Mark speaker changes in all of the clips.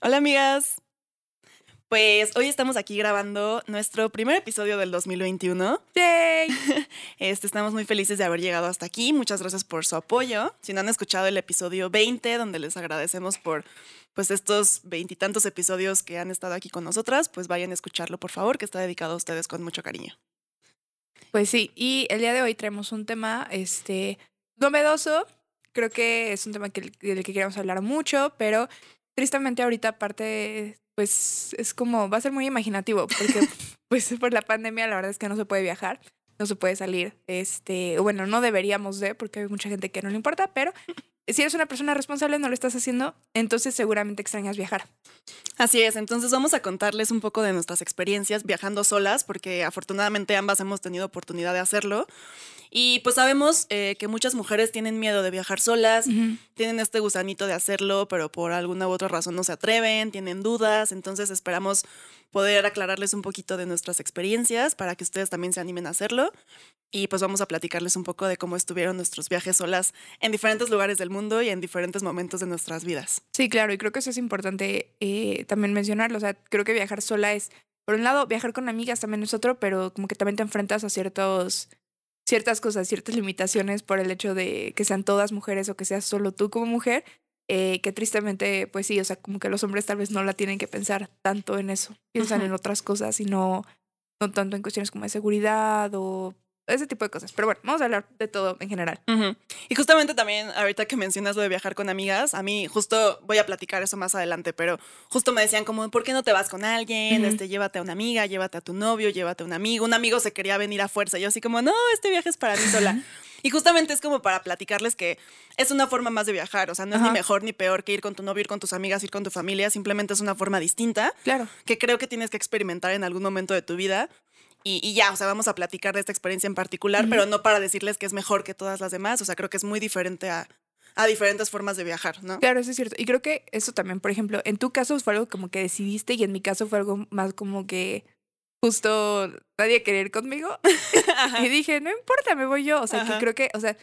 Speaker 1: Hola amigas. Pues hoy estamos aquí grabando nuestro primer episodio del 2021.
Speaker 2: ¡Yay!
Speaker 1: Este, estamos muy felices de haber llegado hasta aquí. Muchas gracias por su apoyo. Si no han escuchado el episodio 20, donde les agradecemos por pues estos veintitantos episodios que han estado aquí con nosotras, pues vayan a escucharlo, por favor, que está dedicado a ustedes con mucho cariño.
Speaker 2: Pues sí, y el día de hoy traemos un tema este, novedoso. Creo que es un tema que, del que queremos hablar mucho, pero tristemente ahorita aparte, pues es como, va a ser muy imaginativo, porque pues por la pandemia la verdad es que no se puede viajar, no se puede salir, este, bueno, no deberíamos de, porque hay mucha gente que no le importa, pero si eres una persona responsable, no lo estás haciendo, entonces seguramente extrañas viajar.
Speaker 1: Así es, entonces vamos a contarles un poco de nuestras experiencias viajando solas, porque afortunadamente ambas hemos tenido oportunidad de hacerlo. Y pues sabemos eh, que muchas mujeres tienen miedo de viajar solas, tienen este gusanito de hacerlo, pero por alguna u otra razón no se atreven, tienen dudas, entonces esperamos poder aclararles un poquito de nuestras experiencias para que ustedes también se animen a hacerlo. Y pues vamos a platicarles un poco de cómo estuvieron nuestros viajes solas en diferentes lugares del mundo y en diferentes momentos de nuestras vidas.
Speaker 2: Sí, claro, y creo que eso es importante eh, también mencionarlo. O sea, creo que viajar sola es, por un lado, viajar con amigas también es otro, pero como que también te enfrentas a ciertos, ciertas cosas, ciertas limitaciones por el hecho de que sean todas mujeres o que seas solo tú como mujer, eh, que tristemente, pues sí, o sea, como que los hombres tal vez no la tienen que pensar tanto en eso, piensan en otras cosas y no, no tanto en cuestiones como de seguridad o ese tipo de cosas. Pero bueno, vamos a hablar de todo en general.
Speaker 1: Y justamente también, ahorita que mencionas lo de viajar con amigas, a mí justo voy a platicar eso más adelante, pero justo me decían como, ¿por qué no te vas con alguien? Este, llévate a una amiga, llévate a tu novio, llévate a un amigo. Un amigo se quería venir a fuerza. y Yo así como, no, este viaje es para mí sola. Y justamente es como para platicarles que es una forma más de viajar. O sea, no es ni mejor ni peor que ir con tu novio, ir con tus amigas, ir con tu familia. Simplemente es una forma distinta
Speaker 2: Claro.
Speaker 1: que creo que tienes que experimentar en algún momento de tu vida. Y, y ya, o sea, vamos a platicar de esta experiencia en particular, pero no para decirles que es mejor que todas las demás. O sea, creo que es muy diferente a, a diferentes formas de viajar, ¿no?
Speaker 2: Claro, eso es cierto. Y creo que eso también, por ejemplo, en tu caso fue algo como que decidiste y en mi caso fue algo más como que justo nadie quería ir conmigo. y dije, no importa, me voy yo. O sea,
Speaker 1: Ajá.
Speaker 2: que creo que, o sea,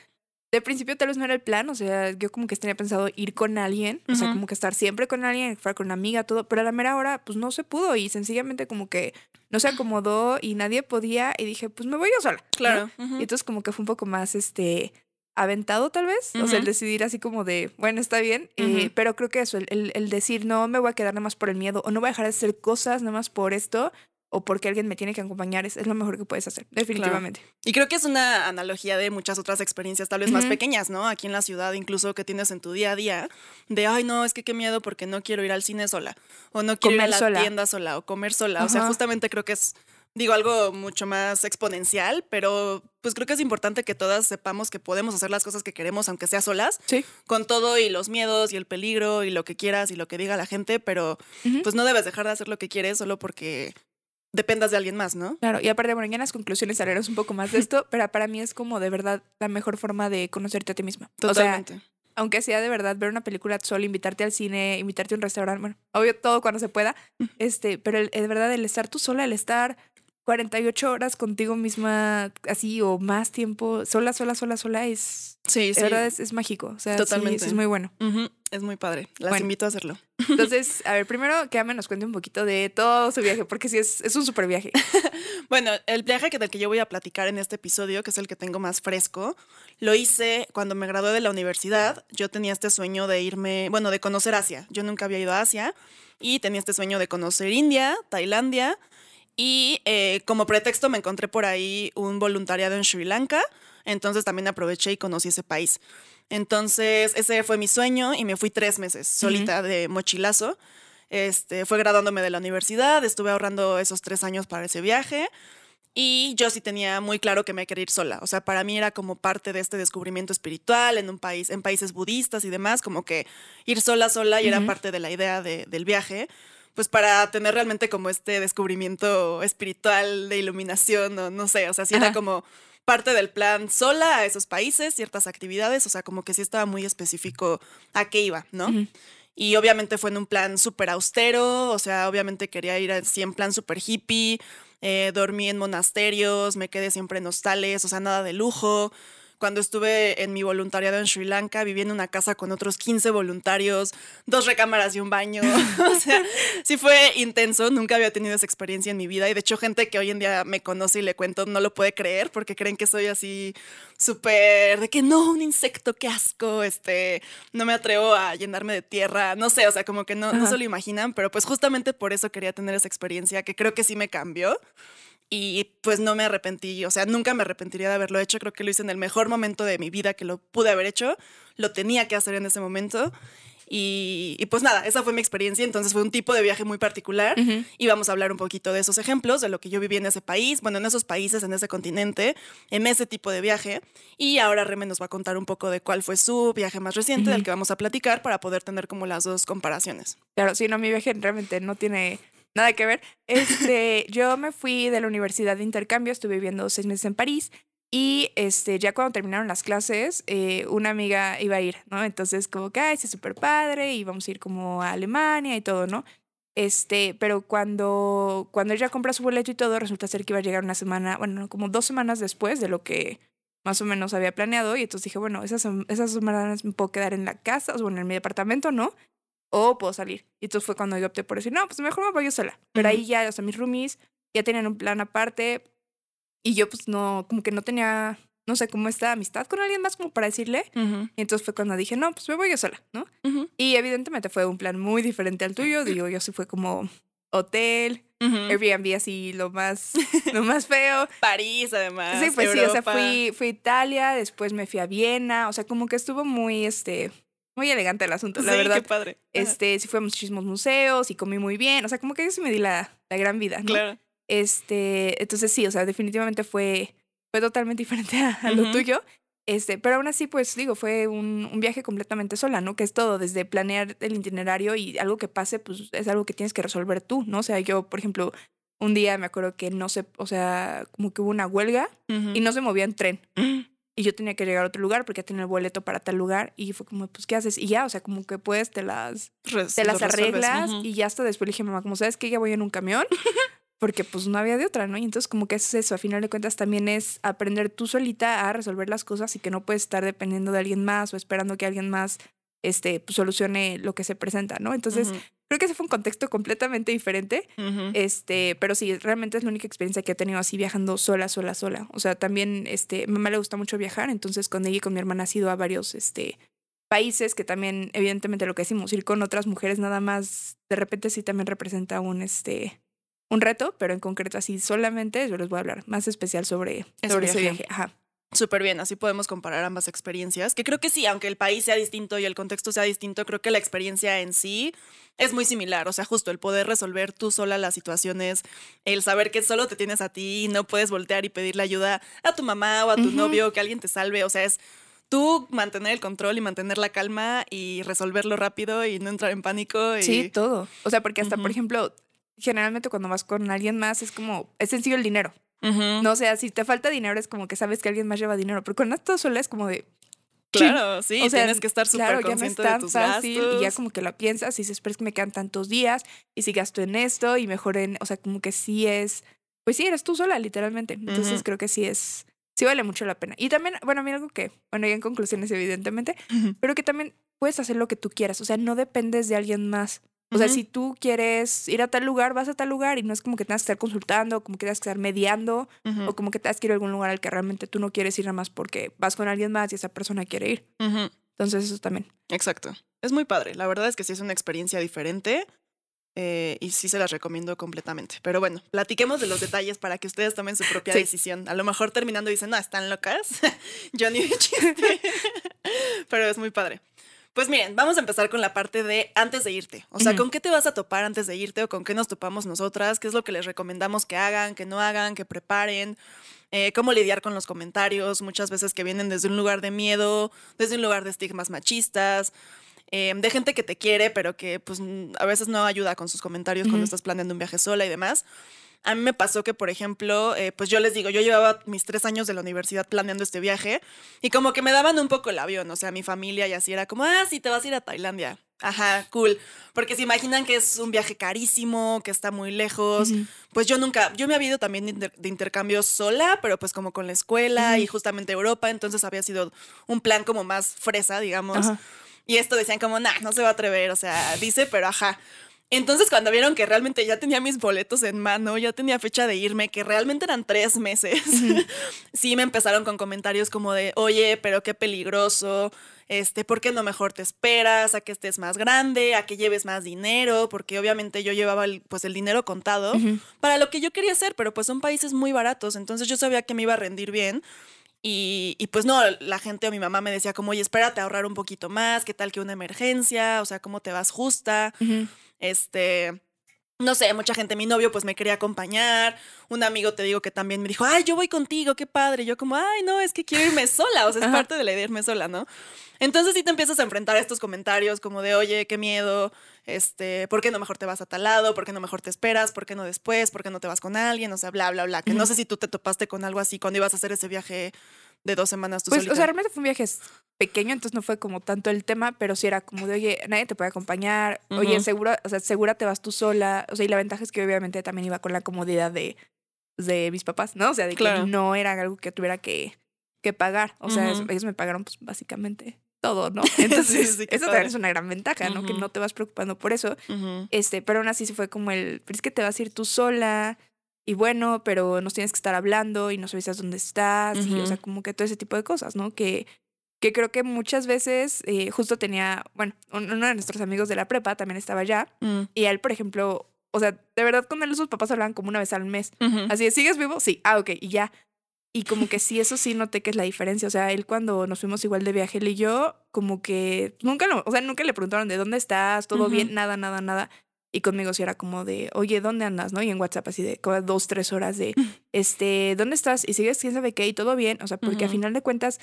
Speaker 2: de principio tal vez no era el plan. O sea, yo como que tenía pensado ir con alguien. O sea, como que estar siempre con alguien, fuera con una amiga, todo. Pero a la mera hora, pues no se pudo y sencillamente como que no se acomodó y nadie podía. Y dije, pues me voy yo sola. ¿no?
Speaker 1: Claro.
Speaker 2: Y entonces como que fue un poco más este aventado tal vez, o sea, el decidir así como de, bueno, está bien, eh, pero creo que eso, el, el- el decir no me voy a quedar nada más por el miedo o no voy a dejar de hacer cosas nada más por esto o porque alguien me tiene que acompañar es, es lo mejor que puedes hacer, definitivamente.
Speaker 1: Y creo que es una analogía de muchas otras experiencias, tal vez más pequeñas, ¿no? Aquí en la ciudad, incluso que tienes en tu día a día, de, ay, no, es que qué miedo porque no quiero ir al cine sola, o no quiero ir
Speaker 2: Comer
Speaker 1: a la
Speaker 2: sola.
Speaker 1: tienda sola, o comer sola. O sea, justamente creo que es, digo, algo mucho más exponencial, pero pues creo que es importante que todas sepamos que podemos hacer las cosas que queremos, aunque sea solas,
Speaker 2: Sí.
Speaker 1: con todo y los miedos y el peligro y lo que quieras y lo que diga la gente, pero pues no debes dejar de hacer lo que quieres solo porque dependas de alguien más, ¿no?
Speaker 2: Claro, y aparte, bueno, ya en las conclusiones hablaremos un poco más de esto, pero para mí es como de verdad la mejor forma de conocerte a ti misma. O sea,
Speaker 1: Totalmente.
Speaker 2: aunque sea de verdad ver una película sola, invitarte al cine, invitarte a un restaurante, bueno, obvio todo cuando se pueda, este, pero el, de verdad el estar tú sola, el estar 48 horas contigo misma, así o más tiempo, sola, sola, sola, sola, es,
Speaker 1: sí,
Speaker 2: de
Speaker 1: sí.
Speaker 2: verdad es, es mágico, o sea, sí,
Speaker 1: Totalmente.
Speaker 2: es muy bueno.
Speaker 1: Es muy padre. Las
Speaker 2: Bueno.
Speaker 1: invito a hacerlo.
Speaker 2: Entonces, a ver, primero que Ame nos cuente un poquito de todo su viaje, porque sí es, es un super viaje.
Speaker 1: Bueno, el viaje que del que yo voy a platicar en este episodio, que es el que tengo más fresco, lo hice cuando me gradué de la universidad. Yo tenía este sueño de irme, bueno, de conocer Asia. Yo nunca había ido a Asia y tenía este sueño de conocer India, Tailandia. Y eh, como pretexto me encontré por ahí un voluntariado en Sri Lanka. Entonces también aproveché y conocí ese país. Entonces ese fue mi sueño y me fui tres meses solita de mochilazo. Este, fue graduándome de la universidad, estuve ahorrando esos tres años para ese viaje. Y yo sí tenía muy claro que me quería ir sola. O sea, para mí era como parte de este descubrimiento espiritual en un país, en países budistas y demás, como que ir sola, sola y era
Speaker 2: Ujú.
Speaker 1: parte de la idea de- del viaje. Pues para tener realmente como este descubrimiento espiritual de iluminación, o no sé, o sea, sí era
Speaker 2: Ajá.
Speaker 1: como parte del plan sola a esos países, ciertas actividades, o sea, como que sí estaba muy específico a qué iba, ¿no? Y obviamente fue en un plan súper austero, o sea, obviamente quería ir así en plan súper hippie, eh, dormí en monasterios, me quedé siempre en hostales, o sea, nada de lujo. Cuando estuve en mi voluntariado en Sri Lanka, viví en una casa con otros 15 voluntarios, dos recámaras y un baño. o sea, sí fue intenso, nunca había tenido esa experiencia en mi vida. Y de hecho, gente que hoy en día me conoce y le cuento no lo puede creer porque creen que soy así súper de que no, un insecto, qué asco, este, no me atrevo a llenarme de tierra, no sé, o sea, como que no, no se lo imaginan, pero pues justamente por eso quería tener esa experiencia que creo que sí me cambió. Y pues no me arrepentí, o sea, nunca me arrepentiría de haberlo hecho. Creo que lo hice en el mejor momento de mi vida que lo pude haber hecho. Lo tenía que hacer en ese momento. Y, y pues nada, esa fue mi experiencia. Entonces fue un tipo de viaje muy particular. Y vamos a hablar un poquito de esos ejemplos, de lo que yo viví en ese país, bueno, en esos países, en ese continente, en ese tipo de viaje. Y ahora Reme nos va a contar un poco de cuál fue su viaje más reciente, del
Speaker 2: Ujú.
Speaker 1: que vamos a platicar para poder tener como las dos comparaciones.
Speaker 2: Claro, sí, no, mi viaje realmente no tiene nada que ver. Este, yo me fui de la universidad de intercambio, estuve viviendo seis meses en París y este, ya cuando terminaron las clases, eh, una amiga iba a ir, ¿no? Entonces, como que, ay, sí, súper padre y vamos a ir como a Alemania y todo, ¿no? Este, pero cuando, cuando ella compra su boleto y todo, resulta ser que iba a llegar una semana, bueno, no, como dos semanas después de lo que más o menos había planeado. Y entonces dije, bueno, esas, esas semanas me puedo quedar en la casa, o en mi departamento, ¿no? O puedo salir. Y entonces fue cuando yo opté por decir, no, pues mejor me voy yo sola. Pero
Speaker 1: Ujú.
Speaker 2: ahí ya, o sea, mis roomies ya tenían un plan aparte. Y yo, pues no, como que no tenía, no sé, como esta amistad con alguien más como para decirle. Y entonces fue cuando dije, no, pues me voy yo sola, ¿no?
Speaker 1: Ujú,
Speaker 2: Y evidentemente fue un plan muy diferente al tuyo. Digo, yo sí fue como hotel. Airbnb así, lo más, lo más feo.
Speaker 1: París, además.
Speaker 2: Sí, pues sí, o sea, fui, fui a Italia, después me fui a Viena, o sea, como que estuvo muy, este, muy elegante el asunto, la
Speaker 1: Sí,
Speaker 2: verdad.
Speaker 1: qué padre.
Speaker 2: Este, sí fue a muchísimos museos y comí muy bien, o sea, como que yo sí me di la, la gran vida, ¿no?
Speaker 1: Claro.
Speaker 2: Este, entonces sí, o sea, definitivamente fue, fue totalmente diferente a, a lo tuyo. Este, pero aún así, pues digo, fue un, un viaje completamente sola, ¿no? Que es todo, desde planear el itinerario y algo que pase, pues es algo que tienes que resolver tú, ¿no? O sea, yo, por ejemplo, un día me acuerdo que no sé, o sea, como que hubo una huelga y no se movía en tren.
Speaker 1: Mm.
Speaker 2: Y yo tenía que llegar a otro lugar porque ya tenía el boleto para tal lugar. Y fue como, pues, ¿qué haces? Y ya, o sea, como que pues te las,
Speaker 1: Res-
Speaker 2: te las arreglas. Y ya hasta después le dije, mamá, como sabes que ya voy en un camión, porque pues no había de otra, ¿no? Y entonces como que es eso, a final de cuentas también es aprender tú solita a resolver las cosas y que no puedes estar dependiendo de alguien más o esperando que alguien más este, pues, solucione lo que se presenta, ¿no? Entonces creo que ese fue un contexto completamente diferente. Este, pero sí, realmente es la única experiencia que he tenido así viajando sola, sola, sola. O sea, también, este, mamá le gusta mucho viajar, entonces con ella y con mi hermana ha ido a varios, este, países que también, evidentemente, lo que decimos, ir con otras mujeres nada más, de repente sí también representa un, este, un reto, pero en concreto así solamente yo les voy a hablar más especial sobre, sobre ese
Speaker 1: viaje.
Speaker 2: Ajá.
Speaker 1: Súper bien, así podemos comparar ambas experiencias, que creo que sí, aunque el país sea distinto y el contexto sea distinto, creo que la experiencia en sí es muy similar, o sea, justo el poder resolver tú sola las situaciones, el saber que solo te tienes a ti y no puedes voltear y pedirle ayuda a tu mamá o a tu
Speaker 2: Ujú.
Speaker 1: novio, que alguien te salve, o sea, es tú mantener el control y mantener la calma y resolverlo rápido y no entrar en pánico. Y...
Speaker 2: Sí, todo. O sea, porque hasta, por ejemplo, generalmente cuando vas con alguien más es como, es sencillo el dinero. No, o sea, si te falta dinero es como que sabes que alguien más lleva dinero, pero cuando estás sola es como de,
Speaker 1: Claro, sí,
Speaker 2: o sea,
Speaker 1: tienes que estar súper
Speaker 2: claro, ya no es tan
Speaker 1: de tus
Speaker 2: fácil
Speaker 1: gastos.
Speaker 2: y ya como que la piensas y dices, pero es que me quedan tantos días y si gasto en esto y mejor en, o sea, como que sí es, pues sí, eres tú sola, literalmente. Entonces
Speaker 1: Ujú.
Speaker 2: creo que sí es, sí vale mucho la pena. Y también, bueno, a mí algo que, bueno, ya en conclusiones evidentemente, pero que también puedes hacer lo que tú quieras, o sea, no dependes de alguien más. O sea, si tú quieres ir a tal lugar, vas a tal lugar y no es como que tengas que estar consultando, como que tengas que estar mediando o como que tengas que ir a algún lugar al que realmente tú no quieres ir nada más porque vas con alguien más y esa persona quiere ir. Entonces eso también.
Speaker 1: Exacto. Es muy padre. La verdad es que sí es una experiencia diferente eh, y sí se las recomiendo completamente. Pero bueno, platiquemos de los detalles para que ustedes tomen su propia
Speaker 2: Sí.
Speaker 1: decisión. A lo mejor terminando dicen, no, están locas. Yo ni. Pero es muy padre. Pues miren, vamos a empezar con la parte de antes de irte. O sea. ¿con qué te vas a topar antes de irte o con qué nos topamos nosotras? ¿Qué es lo que les recomendamos que hagan, que no hagan, que preparen? Eh, ¿Cómo lidiar con los comentarios? Muchas veces que vienen desde un lugar de miedo, desde un lugar de estigmas machistas, eh, de gente que te quiere, pero que pues a veces no ayuda con sus comentarios cuando estás planeando un viaje sola y demás. A mí me pasó que, por ejemplo, eh, pues yo les digo, yo llevaba mis tres años de la universidad planeando este viaje y como que me daban un poco el avión, o sea, mi familia y así era como, ah, sí, te vas a ir a Tailandia. Ajá, cool. Porque se imaginan que es un viaje carísimo, que está muy lejos.
Speaker 2: Ujú.
Speaker 1: Pues yo nunca, yo me había ido también de, inter- de intercambio sola, pero pues como con la escuela y justamente Europa, entonces había sido un plan como más fresa, digamos.
Speaker 2: Ajá.
Speaker 1: Y esto decían como, nah, no se va a atrever, o sea, dice, pero ajá. Entonces cuando vieron que realmente ya tenía mis boletos en mano, ya tenía fecha de irme, que realmente eran tres meses, sí me empezaron con comentarios como de, oye, pero qué peligroso, este, ¿por qué no mejor te esperas a que estés más grande, a que lleves más dinero? Porque obviamente yo llevaba el, pues el dinero contado
Speaker 2: Ujú.
Speaker 1: para lo que yo quería hacer, pero pues son países muy baratos, entonces yo sabía que me iba a rendir bien. Y, y, pues no, la gente o mi mamá me decía como, oye, espérate a ahorrar un poquito más, qué tal que una emergencia, o sea, cómo te vas justa,
Speaker 2: Ujú.
Speaker 1: Este, no sé, mucha gente, mi novio pues me quería acompañar, un amigo te digo que también me dijo, ay, yo voy contigo, qué padre, yo como, ay, no, es que quiero irme sola, o sea, es parte de la idea irme sola, ¿no? Entonces sí te empiezas a enfrentar a estos comentarios como de, oye, qué miedo, este, ¿por qué no mejor te vas a tal lado? ¿Por qué no mejor te esperas? ¿Por qué no después? ¿Por qué no te vas con alguien? O sea, bla, bla, bla. Que no sé si tú te topaste con algo así cuando ibas a hacer ese viaje de dos semanas tú
Speaker 2: Pues,
Speaker 1: solita.
Speaker 2: o sea, realmente fue un viaje pequeño, entonces no fue como tanto el tema, pero sí era como de, oye, nadie te puede acompañar, oye, segura, o sea, segura te vas tú sola, o sea, y la ventaja es que obviamente también iba con la comodidad de, de mis papás, ¿no? O sea, de
Speaker 1: Claro.
Speaker 2: que no era algo que tuviera que, que pagar, o sea, ellos me pagaron pues básicamente todo, ¿no? Entonces,
Speaker 1: sí,
Speaker 2: eso también es una gran ventaja, ¿no? Que no te vas preocupando por eso. Este, pero aún así sí fue como el, pero es que te vas a ir tú sola y bueno, pero nos tienes que estar hablando y no sabes dónde estás y, o sea, como que todo ese tipo de cosas, ¿no? Que, que creo que muchas veces, eh, justo tenía, bueno, un- uno de nuestros amigos de la prepa también estaba allá
Speaker 1: Mm.
Speaker 2: y él, por ejemplo, o sea, de verdad con él sus papás hablaban como una vez al mes.
Speaker 1: Ujú.
Speaker 2: Así de, ¿sigues vivo? Sí, ah, ok, y ya. Y como que sí, eso sí noté que es la diferencia. O sea, él cuando nos fuimos igual de viaje, él y yo, como que nunca lo, o sea, nunca le preguntaron de dónde estás, todo
Speaker 1: Ujú.
Speaker 2: bien, nada, nada, nada. Y conmigo sí era como de, oye, ¿dónde andas? ¿No? Y en WhatsApp así de como dos, tres horas de, este, ¿dónde estás? Y sigues, quién sabe qué, y todo bien. O sea, porque a
Speaker 1: Ujú.
Speaker 2: final de cuentas,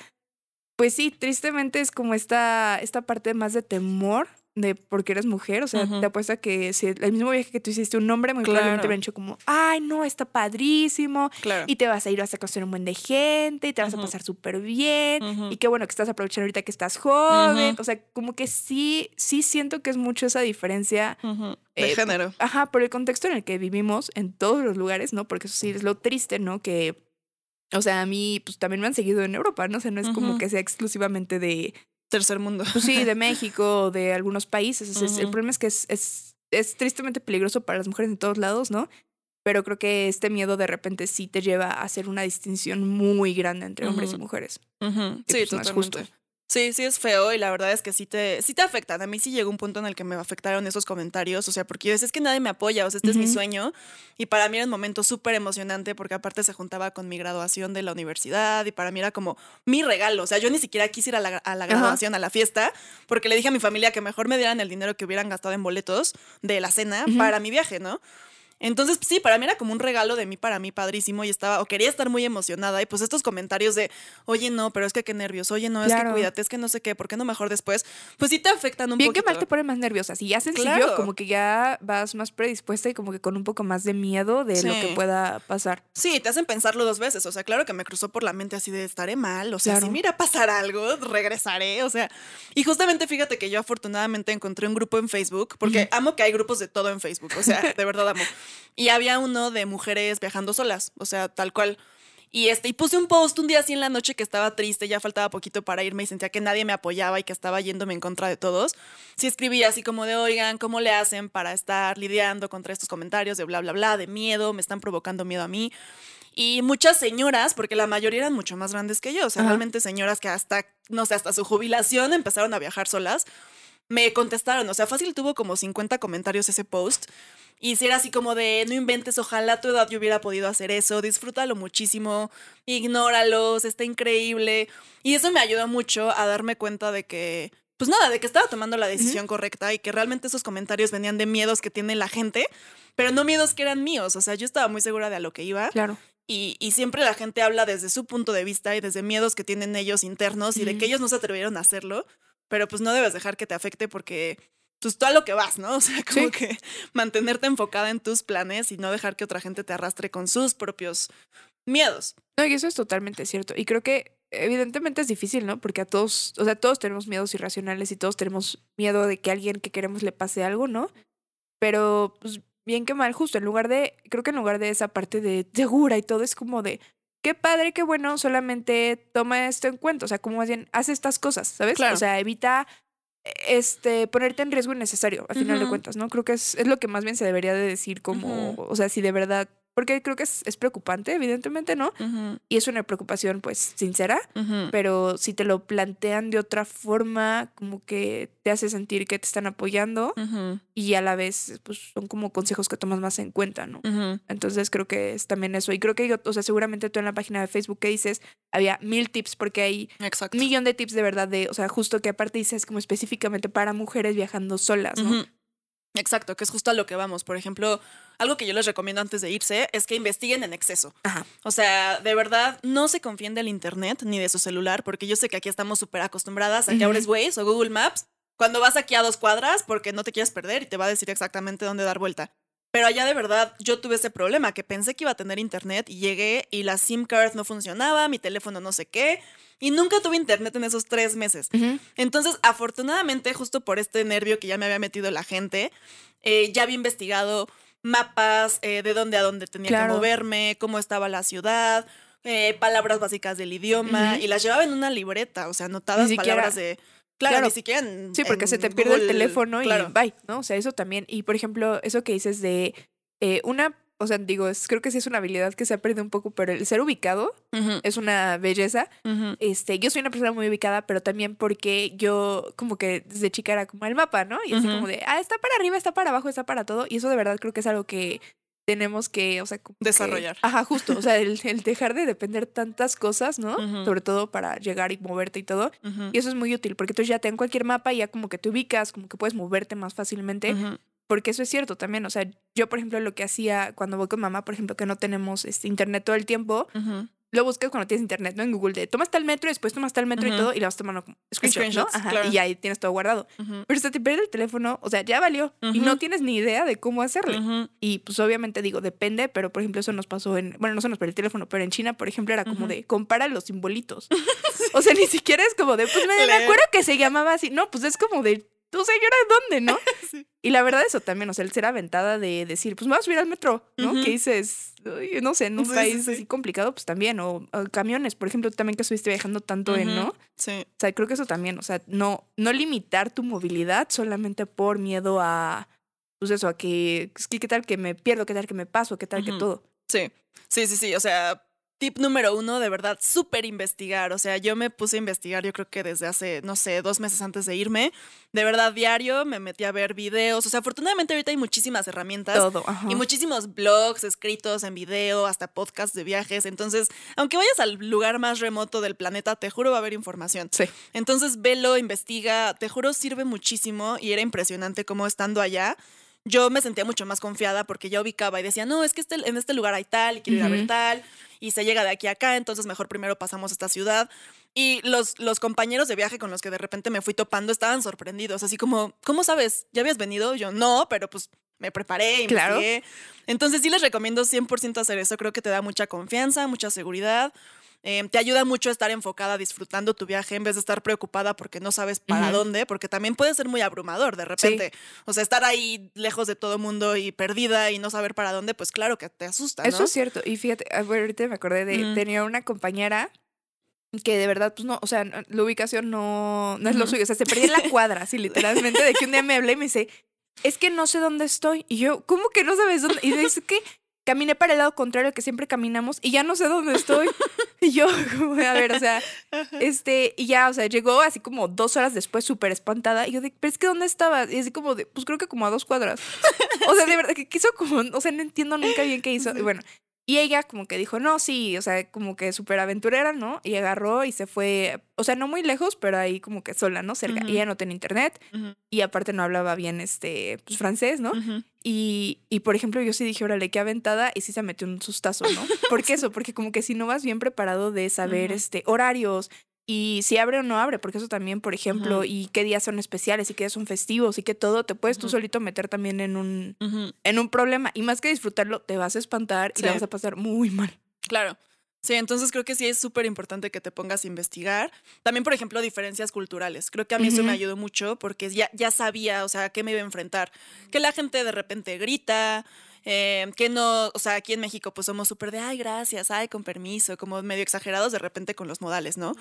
Speaker 2: pues sí, tristemente es como esta, esta parte más de temor de porque eres mujer. O sea, te apuesto a que si el mismo viaje que tú hiciste, un hombre muy probablemente
Speaker 1: Claro.
Speaker 2: hubiera dicho como, ay, no, está padrísimo.
Speaker 1: Claro.
Speaker 2: Y te vas a ir, vas a conocer un buen de gente, y te vas a pasar súper bien. Y qué bueno que estás aprovechando ahorita que estás joven. O sea, como que sí, sí siento que es mucho esa diferencia.
Speaker 1: De
Speaker 2: eh,
Speaker 1: género.
Speaker 2: Ajá, por el contexto en el que vivimos en todos los lugares, ¿no? Porque eso sí es lo triste, ¿no? Que, o sea, a mí, pues también me han seguido en Europa, ¿no? O sea, no es como que sea exclusivamente de,
Speaker 1: Tercer mundo.
Speaker 2: pues sí, de México o de algunos países. El problema es que es, es, es tristemente peligroso para las mujeres en todos lados, ¿no? Pero creo que este miedo de repente sí te lleva a hacer una distinción muy grande entre hombres y mujeres.
Speaker 1: Sí,
Speaker 2: pues, no es justo.
Speaker 1: Sí, sí es feo y la verdad es que sí te, sí te afectan. A mí sí llegó un punto en el que me afectaron esos comentarios, o sea, porque yo decía, es que nadie me apoya, o sea, este es mi sueño. Y para mí era un momento súper emocionante porque aparte se juntaba con mi graduación de la universidad y para mí era como mi regalo. O sea, yo ni siquiera quise ir a la, a la graduación, a la fiesta, porque le dije a mi familia que mejor me dieran el dinero que hubieran gastado en boletos de la cena para mi viaje, ¿no? Entonces, sí, para mí era como un regalo de mí para mí padrísimo y estaba, o quería estar muy emocionada. Y pues estos comentarios de, oye, no, pero es que qué nervios, oye, no, es que cuídate, es que no sé qué, ¿por qué no mejor después? Pues sí te afectan un
Speaker 2: Bien
Speaker 1: poquito.
Speaker 2: que mal te pone más nerviosa. Si ya sencillo,
Speaker 1: Claro.
Speaker 2: como que ya vas más predispuesta y como que con un poco más de miedo de lo que pueda pasar.
Speaker 1: Sí, te hacen pensarlo dos veces. O sea, claro que me cruzó por la mente así de estaré mal. O sea,
Speaker 2: Claro.
Speaker 1: si mira pasar algo, regresaré. O sea, y justamente fíjate que yo afortunadamente encontré un grupo en Facebook, porque amo que hay grupos de todo en Facebook. O sea, de verdad amo. Y había uno de mujeres viajando solas. O sea, tal cual. Y este, y puse un post un día así en la noche que estaba triste, ya faltaba poquito para irme y sentía que nadie me apoyaba y que estaba yéndome en contra de todos. Sí escribí así como de, oigan, ¿cómo le hacen para estar lidiando contra estos comentarios de bla, bla, bla, de miedo, me están provocando miedo a mí? Y muchas señoras, porque la mayoría eran mucho más grandes que yo, o sea,
Speaker 2: Ajá.
Speaker 1: realmente señoras que hasta, no sé, hasta su jubilación empezaron a viajar solas, me contestaron, o sea, fácil tuvo como 50 comentarios ese post. Y si era así como de, no inventes, ojalá a tu edad yo hubiera podido hacer eso, disfrútalo muchísimo, ignóralos, está increíble. Y eso me ayudó mucho a darme cuenta de que, pues nada, de que estaba tomando la decisión correcta y que realmente esos comentarios venían de miedos que tiene la gente, pero no miedos que eran míos. O sea, yo estaba muy segura de a lo que iba.
Speaker 2: Claro.
Speaker 1: Y, y siempre la gente habla desde su punto de vista y desde miedos que tienen ellos internos y de que ellos no se atrevieron a hacerlo, pero pues no debes dejar que te afecte porque pues tú a lo que vas, ¿no? O sea, como
Speaker 2: Sí.
Speaker 1: que mantenerte enfocada en tus planes y no dejar que otra gente te arrastre con sus propios miedos.
Speaker 2: No, y eso es totalmente cierto. Y creo que evidentemente es difícil, ¿no? Porque a todos, o sea, todos tenemos miedos irracionales y todos tenemos miedo de que a alguien que queremos le pase algo, ¿no? Pero, pues, bien que mal, justo en lugar de, creo que en lugar de esa parte de segura y todo, es como de, qué padre, qué bueno, solamente toma esto en cuenta. O sea, como más bien, haz estas cosas, ¿sabes?
Speaker 1: Claro.
Speaker 2: O sea, evita este ponerte en riesgo innecesario, a final de cuentas, ¿no? Creo que es, es lo que más bien se debería de decir como, o sea, si de verdad, porque creo que es, es preocupante, evidentemente, ¿no? Y es una preocupación, pues, sincera, pero si te lo plantean de otra forma, como que te hace sentir que te están apoyando y a la vez, pues, son como consejos que tomas más en cuenta, ¿no? Entonces creo que es también eso. Y creo que, o sea, seguramente tú en la página de Facebook que dices, había mil tips porque hay un millón de tips de verdad de, o sea, justo que aparte dices como específicamente para mujeres viajando solas, ¿no?
Speaker 1: Exacto, que es justo a lo que vamos. Por ejemplo, algo que yo les recomiendo antes de irse es que investiguen en exceso.
Speaker 2: Ajá.
Speaker 1: O sea, de verdad, no se confíen del internet ni de su celular, porque yo sé que aquí estamos súper acostumbradas a que abres Waze o Google Maps cuando vas aquí a dos cuadras porque no te quieres perder y te va a decir exactamente dónde dar vuelta. Pero allá de verdad yo tuve ese problema, que pensé que iba a tener internet y llegué y la SIM card no funcionaba, mi teléfono no sé qué, y nunca tuve internet en esos tres meses. Entonces, afortunadamente, justo por este nervio que ya me había metido la gente, eh, ya había investigado mapas, eh, de dónde a dónde tenía
Speaker 2: Claro.
Speaker 1: que moverme, cómo estaba la ciudad, eh, palabras básicas del idioma, y las llevaba en una libreta, o sea, anotadas palabras de... Claro,
Speaker 2: Claro.
Speaker 1: ni siquiera en...
Speaker 2: Sí, porque se te pierde el teléfono y
Speaker 1: claro.
Speaker 2: bye, ¿no? O sea, eso también. Y por ejemplo, eso que dices de eh, una, o sea, digo, es, creo que sí es una habilidad que se ha perdido un poco, pero el ser ubicado es una belleza. Este, yo soy una persona muy ubicada, pero también porque yo como que desde chica era como el mapa, ¿no? Y así como de, ah, está para arriba, está para abajo, está para todo. Y eso de verdad creo que es algo que tenemos que, o sea, que-
Speaker 1: Desarrollar.
Speaker 2: ajá, justo. O sea, el, el dejar de depender tantas cosas, ¿no? Sobre todo para llegar y moverte y todo. Y eso es muy útil porque tú ya te en cualquier mapa y ya como que te ubicas, como que puedes moverte más fácilmente. Porque eso es cierto también. O sea, yo, por ejemplo, lo que hacía cuando voy con mamá, por ejemplo, que no tenemos este, internet todo el tiempo. Lo buscas cuando tienes internet, ¿no? En Google, de tomas tal metro y después tomas tal metro y todo y lo vas tomando como screenshot, ¿no?
Speaker 1: Screenshots,
Speaker 2: Ajá,
Speaker 1: claro.
Speaker 2: Y ahí tienes todo guardado. Pero se te pierde el teléfono, o sea, ya valió. Y no tienes ni idea de cómo hacerle. Y pues obviamente digo, depende, pero por ejemplo eso nos pasó en, bueno, no se nos perdió el teléfono, pero en China, por ejemplo, era como de, compara los simbolitos. o sea, ni siquiera es como de, pues me, acuerdo que se llamaba así. No, pues es como de, tú señora, ¿dónde, no?
Speaker 1: Sí.
Speaker 2: Y la verdad eso también, o sea, el ser aventada de decir, pues me voy a subir al metro, ¿no? Que dices, "Uy, no sé, en un
Speaker 1: Sí,
Speaker 2: país
Speaker 1: sí.
Speaker 2: así complicado, pues también, o, o camiones, por ejemplo, tú también que estuviste viajando tanto en. ¿no?
Speaker 1: Sí.
Speaker 2: O sea, creo que eso también, o sea, no, no limitar tu movilidad solamente por miedo a, pues eso, a que, qué tal que me pierdo, qué tal que me paso, qué tal que todo.
Speaker 1: Sí, sí, sí, sí. O sea, tip número uno, de verdad, súper investigar. O sea, yo me puse a investigar, yo creo que desde hace, no sé, dos meses antes de irme. De verdad, diario me metí a ver videos. O sea, afortunadamente ahorita hay muchísimas herramientas.
Speaker 2: Todo, ajá.
Speaker 1: Y muchísimos blogs escritos en video, hasta podcasts de viajes. Entonces, aunque vayas al lugar más remoto del planeta, te juro va a haber información.
Speaker 2: Sí.
Speaker 1: Entonces, velo, investiga, te juro sirve muchísimo y era impresionante cómo estando allá. Yo me sentía mucho más confiada porque ya ubicaba y decía, no, es que este, en este lugar hay tal y quiero ir a ver tal y se llega de aquí a acá, entonces mejor primero pasamos a esta ciudad. Y los, los compañeros de viaje con los que de repente me fui topando estaban sorprendidos, así como, ¿cómo sabes? ¿Ya habías venido? Yo no, pero pues me preparé,
Speaker 2: Claro.
Speaker 1: investigué. Entonces sí les recomiendo 100% hacer eso, creo que te da mucha confianza, mucha seguridad. Eh, te ayuda mucho a estar enfocada disfrutando tu viaje en vez de estar preocupada porque no sabes para dónde, porque también puede ser muy abrumador de repente. O sea, estar ahí lejos de todo mundo y perdida y no saber para dónde, pues claro que te asusta, ¿no?
Speaker 2: Eso es cierto. Y fíjate, ah, ahorita me acordé de,
Speaker 1: Ujú.
Speaker 2: tenía una compañera que de verdad, pues no, o sea, la ubicación no, no es lo suyo. O sea, se perdía en la cuadra, así literalmente, de que un día me hablé y me dice, es que no sé dónde estoy. Y yo, ¿cómo que no sabes dónde? Y dice que caminé para el lado contrario que siempre caminamos y ya no sé dónde estoy. Y yo, como, a ver, o sea, este, y ya, o sea, llegó así como dos horas después súper espantada. Y yo, de, pero es que ¿dónde estaba? Y así como de, pues creo que como a dos cuadras. O sea, de verdad, que quiso como, o sea, no entiendo nunca bien qué hizo. Y bueno, Y ella como que dijo, no, sí, o sea, como que súper aventurera, ¿no? Y agarró y se fue, o sea, no muy lejos, pero ahí como que sola, ¿no? Cerca. Y ella no tenía internet y aparte no hablaba bien, este, pues francés, ¿no? Y, y por ejemplo, yo sí dije, órale, qué aventada, y sí se metió un sustazo, ¿no? ¿Por qué eso? Porque como que si no vas bien preparado de saber, este, horarios, y si abre o no abre, porque eso también, por ejemplo, y qué días son especiales y qué días son festivos y que todo, te puedes tú solito meter también en un, en un problema. Y más que disfrutarlo, te vas a espantar y la vas a pasar muy mal.
Speaker 1: Claro. Sí, entonces creo que sí es súper importante que te pongas a investigar. También, por ejemplo, diferencias culturales. Creo que a mí eso me ayudó mucho porque ya, ya sabía, o sea, a qué me iba a enfrentar. Que la gente de repente grita, eh, que no, o sea, aquí en México pues somos súper de, ay, gracias, ay, con permiso, como medio exagerados de repente con los modales, ¿no?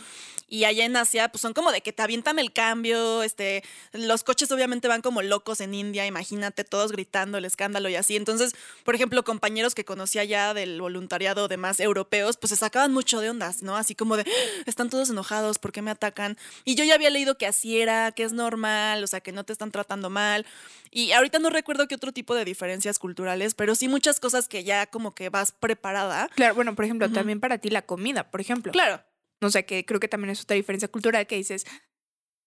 Speaker 1: Y allá en Asia pues son como de que te avientan el cambio, este, los coches obviamente van como locos en India, imagínate, todos gritando el escándalo y así. Entonces, por ejemplo, compañeros que conocí allá del voluntariado de más europeos, pues se sacaban mucho de ondas, ¿no? Así como de, "Ah, están todos enojados, ¿por qué me atacan? Y yo ya había leído que así era, que es normal, o sea, que no te están tratando mal. Y ahorita no recuerdo qué otro tipo de diferencias culturales, pero sí muchas cosas que ya como que vas preparada.
Speaker 2: Claro, bueno, por ejemplo, también para ti la comida, por ejemplo.
Speaker 1: Claro.
Speaker 2: O sea, que creo que también es otra diferencia cultural que dices,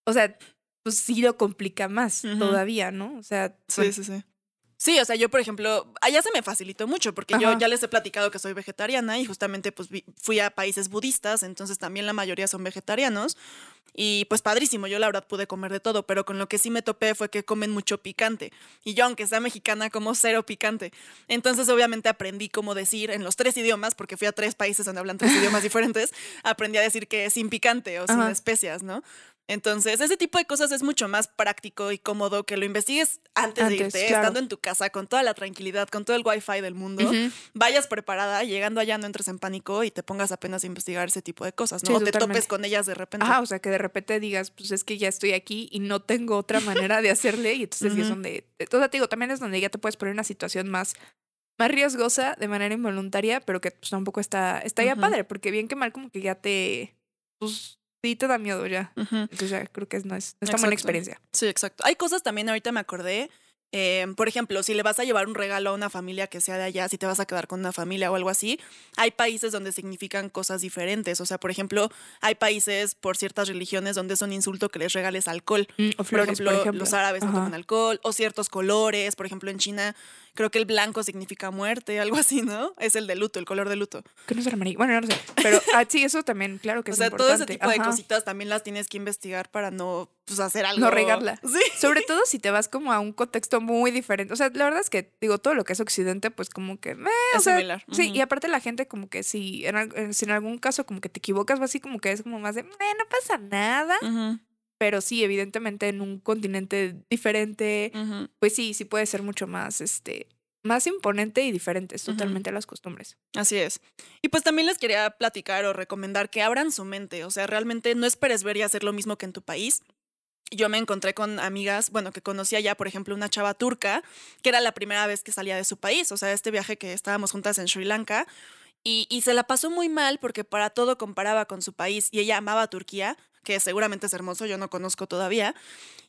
Speaker 2: o sea, pues sí lo complica más todavía, ¿no? O sea,
Speaker 1: Sí,
Speaker 2: bueno,
Speaker 1: sí, sí. Sí, o sea, yo, por ejemplo, allá se me facilitó mucho porque yo
Speaker 2: Ajá.
Speaker 1: ya les he platicado que soy vegetariana y justamente pues vi- fui a países budistas, entonces también la mayoría son vegetarianos y pues padrísimo, yo la verdad pude comer de todo, pero con lo que sí me topé fue que comen mucho picante y yo aunque sea mexicana como cero picante. Entonces obviamente aprendí cómo decir en los tres idiomas, porque fui a tres países donde hablan tres idiomas diferentes, aprendí a decir que sin picante o sin
Speaker 2: Ajá.
Speaker 1: especias, ¿no? Entonces, ese tipo de cosas es mucho más práctico y cómodo que lo investigues antes, de irte,
Speaker 2: claro.
Speaker 1: estando en tu casa con toda la tranquilidad, con todo el wifi del mundo. Vayas preparada, llegando allá no entres en pánico y te pongas apenas a investigar ese tipo de cosas, ¿no?
Speaker 2: Sí,
Speaker 1: o te
Speaker 2: totalmente.
Speaker 1: topes con ellas de repente.
Speaker 2: Ajá, o sea, que de repente digas, pues es que ya estoy aquí y no tengo otra manera de hacerle. Y entonces es donde. O sea, te digo, también es donde ya te puedes poner en una situación más, más riesgosa de manera involuntaria, pero que pues tampoco está, está ya padre, porque bien que mal, como que ya te. Pues sí te da miedo ya. Entonces ya creo que es- no es, no es tan buena experiencia.
Speaker 1: Sí, exacto. Hay cosas también, ahorita me acordé. Eh, por ejemplo, si le vas a llevar un regalo a una familia que sea de allá, si te vas a quedar con una familia o algo así, hay países donde significan cosas diferentes. O sea, por ejemplo, hay países por ciertas religiones donde es un insulto que les regales alcohol.
Speaker 2: Mm, o
Speaker 1: Por ejemplo,
Speaker 2: por ejemplo.
Speaker 1: los árabes no
Speaker 2: Ajá.
Speaker 1: toman alcohol o ciertos colores. Por ejemplo, en China creo que el blanco significa muerte, algo así, ¿no? Es el de luto, el color de luto.
Speaker 2: Que no es el amarillo. Bueno, no sé. Pero ah, sí, eso también, claro que
Speaker 1: o
Speaker 2: es
Speaker 1: sea, todo
Speaker 2: importante.
Speaker 1: ese tipo de cositas también las tienes que investigar para no pues, hacer algo.
Speaker 2: No regarla.
Speaker 1: Sí.
Speaker 2: Sobre todo si te vas como a un contexto muy diferente. O sea, la verdad es que, digo, todo lo que es occidente, pues como que... eh, o
Speaker 1: Es
Speaker 2: sea,
Speaker 1: similar.
Speaker 2: Sí, y aparte la gente como que si en, eh, si en algún caso como que te equivocas o así, como que es como más de, "Eh, no pasa nada. Pero sí, evidentemente en un continente diferente, pues sí, sí puede ser mucho más, este, más imponente y diferente
Speaker 1: Ujú.
Speaker 2: totalmente a las costumbres.
Speaker 1: Así es. Y pues también les quería platicar o recomendar que abran su mente. O sea, realmente no esperes ver y hacer lo mismo que en tu país. Yo me encontré con amigas, bueno, que conocía ya, por ejemplo, una chava turca, que era la primera vez que salía de su país. O sea, este viaje que estábamos juntas en Sri Lanka. Y, y se la pasó muy mal porque para todo comparaba con su país y ella amaba Turquía, que seguramente es hermoso, yo no conozco todavía.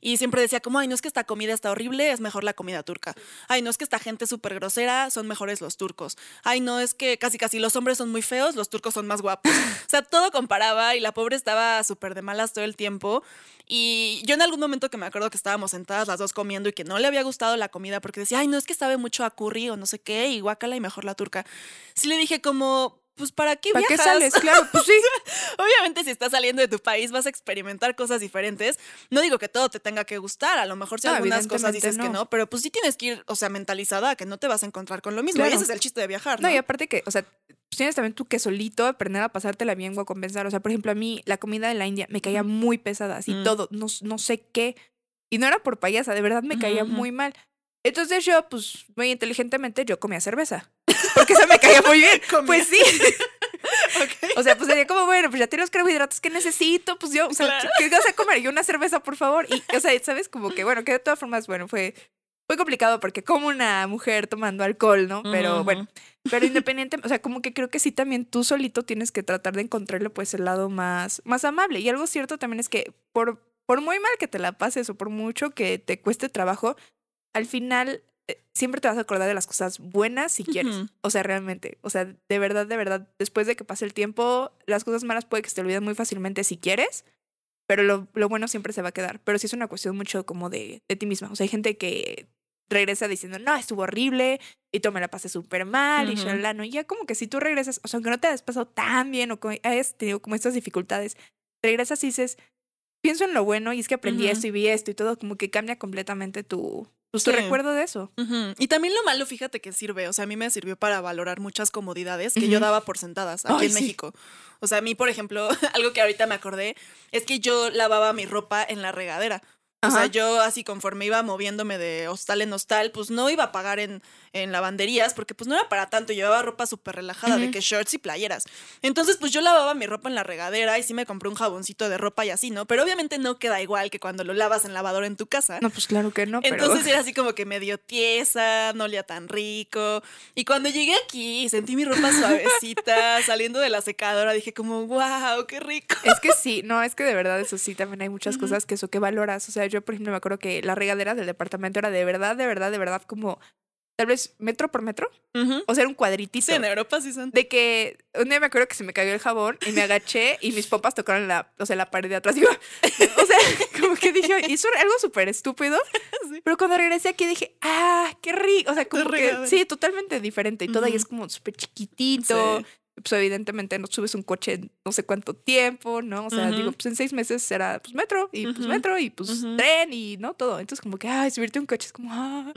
Speaker 1: Y siempre decía como, ay, no es que esta comida está horrible, es mejor la comida turca. Ay, no es que esta gente es súper grosera, son mejores los turcos. Ay, no es que casi casi los hombres son muy feos, los turcos son más guapos. O sea, todo comparaba y la pobre estaba súper de malas todo el tiempo. Y yo en algún momento que me acuerdo que estábamos sentadas las dos comiendo y que no le había gustado la comida porque decía, ay, no es que sabe mucho a curry o no sé qué, y guácala y mejor la turca. Sí le dije como, pues ¿para qué
Speaker 2: ¿Para qué
Speaker 1: viajas?
Speaker 2: sales? Claro, pues sí.
Speaker 1: Obviamente, si estás saliendo de tu país, vas a experimentar cosas diferentes. No digo que todo te tenga que gustar, a lo mejor si
Speaker 2: No,
Speaker 1: algunas cosas dices que
Speaker 2: no.
Speaker 1: pero pues sí tienes que ir, o sea, mentalizada que no te vas a encontrar con lo mismo. Y ese es el chiste de viajar, ¿no?
Speaker 2: No, y aparte que, o sea, pues tienes también tú que solito aprender a pasártela bien o a compensar. O sea, por ejemplo, a mí la comida de la India me caía muy pesada, así
Speaker 1: Mm.
Speaker 2: todo, no, no sé qué. Y no era por payasa, de verdad me caía muy mal. Entonces yo, pues, muy inteligentemente, yo comía cerveza. Porque esa me caía muy bien. pues sí. O sea, pues sería como, bueno, pues ya tengo los carbohidratos que necesito, pues yo, o sea,
Speaker 1: Claro.
Speaker 2: ¿qué vas a comer? Yo una cerveza, por favor. Y, o sea, ¿sabes? Como que, bueno, que de todas formas, bueno, fue, fue complicado porque como una mujer tomando alcohol, ¿no? Pero
Speaker 1: Ujú,
Speaker 2: bueno,
Speaker 1: ujú.
Speaker 2: pero independiente, o sea, como que creo que sí también tú solito tienes que tratar de encontrarle pues el lado más, más amable. Y algo cierto también es que por, por muy mal que te la pases o por mucho que te cueste trabajo, al final eh, siempre te vas a acordar de las cosas buenas si quieres. O sea, realmente. O sea, de verdad, de verdad, después de que pase el tiempo, las cosas malas puede que se te olviden muy fácilmente si quieres, pero lo, lo bueno siempre se va a quedar. Pero sí es una cuestión mucho como de, de ti misma. O sea, hay gente que regresa diciendo, no, estuvo horrible y tú me la pasé súper mal y shalala, ¿no? Y ya como que si tú regresas, o sea, aunque no te hayas pasado tan bien o que hayas tenido como estas dificultades, regresas y dices, pienso en lo bueno y es que aprendí esto y vi esto y todo, como que cambia completamente tu, pues,
Speaker 1: Sí.
Speaker 2: recuerdo de eso.
Speaker 1: Y también lo malo, fíjate que sirve, o sea, a mí me sirvió para valorar muchas comodidades que yo daba por sentadas aquí
Speaker 2: Ay,
Speaker 1: en
Speaker 2: sí.
Speaker 1: México. O sea, a mí, por ejemplo, algo que ahorita me acordé es que yo lavaba mi ropa en la regadera. O sea, yo así conforme iba moviéndome de hostal en hostal, pues no iba a pagar en, en lavanderías porque pues no era para tanto. Llevaba ropa súper relajada de que shorts y playeras. Entonces pues yo lavaba mi ropa en la regadera y sí me compré un jaboncito de ropa y así, ¿no? Pero obviamente no queda igual que cuando lo lavas en lavadora en tu casa.
Speaker 2: No, pues claro que no, pero...
Speaker 1: Entonces era así como que medio tiesa, no olía tan rico. Y cuando llegué aquí y sentí mi ropa suavecita saliendo de la secadora, dije como, wow, qué rico.
Speaker 2: Es que sí, no, es que de verdad eso sí, también hay muchas cosas que eso que valoras. O sea, yo, por ejemplo, me acuerdo que la regadera del departamento era de verdad, de verdad, de verdad, como tal vez metro por metro. O sea, era un cuadritito.
Speaker 1: Sí, en Europa sí son.
Speaker 2: De que un día me acuerdo que se me cayó el jabón y me agaché y mis papas tocaron la, o sea, la pared de atrás. Digo, o sea, como que dije, hizo algo súper estúpido.
Speaker 1: Sí.
Speaker 2: Pero cuando regresé aquí dije, ah, qué rico. O sea, como que sí, totalmente diferente. Y todo ahí
Speaker 1: Ujú.
Speaker 2: es como súper chiquitito.
Speaker 1: Sí.
Speaker 2: Pues evidentemente no subes un coche en no sé cuánto tiempo, ¿no? O sea, digo, pues en seis meses era pues metro y pues metro y pues tren y no todo. Entonces como que, ay, subirte un coche es como, ah.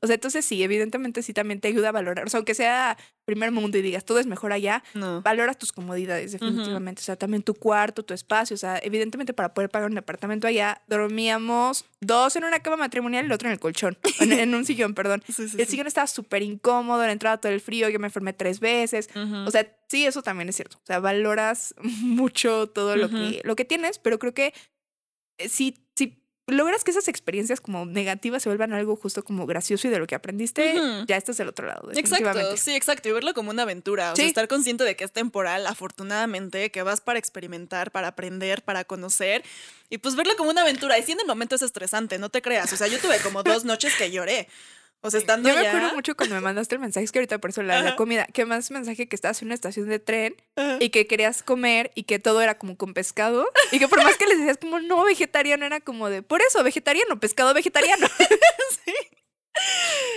Speaker 2: O sea, entonces sí, evidentemente sí también te ayuda a valorar. O sea, aunque sea primer mundo y digas todo es mejor allá,
Speaker 1: No.
Speaker 2: valoras tus comodidades, definitivamente. O sea, también tu cuarto, tu espacio. O sea, evidentemente para poder pagar un departamento allá, dormíamos dos en una cama matrimonial y el otro en el colchón, en, en un sillón, perdón.
Speaker 1: Sí, sí,
Speaker 2: El
Speaker 1: sí.
Speaker 2: sillón estaba súper incómodo, le entraba todo el frío, yo me enfermé tres veces. O sea, sí, eso también es cierto. O sea, valoras mucho todo lo, que, lo que tienes, pero creo que eh, si, si logras que esas experiencias como negativas se vuelvan algo justo como gracioso y de lo que aprendiste, ya estás del otro lado.
Speaker 1: Exacto, sí, exacto. Y verlo como una aventura. O sea,
Speaker 2: Sí.
Speaker 1: estar consciente de que es temporal, afortunadamente, que vas para experimentar, para aprender, para conocer. Y pues verlo como una aventura. Y si en el momento es estresante, no te creas. O sea, yo tuve como dos noches que lloré. O sea, estando
Speaker 2: Yo me acuerdo mucho cuando me mandaste el mensaje, es que ahorita por eso la, comida, que más mensaje que estabas en una estación de tren
Speaker 1: Ajá.
Speaker 2: y que querías comer y que todo era como con pescado y que por más que les decías como no vegetariano era como de por eso vegetariano, pescado vegetariano.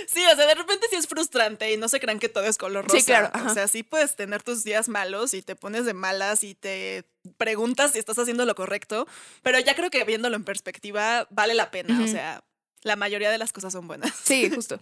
Speaker 1: Sí, o sea, de repente sí es frustrante y no se crean que todo es color rosa.
Speaker 2: Sí, claro,
Speaker 1: O sea, sí puedes tener tus días malos y te pones de malas y te preguntas si estás haciendo lo correcto, pero ya creo que viéndolo en perspectiva vale la pena. O sea, la mayoría de las cosas son buenas.
Speaker 2: Sí, justo.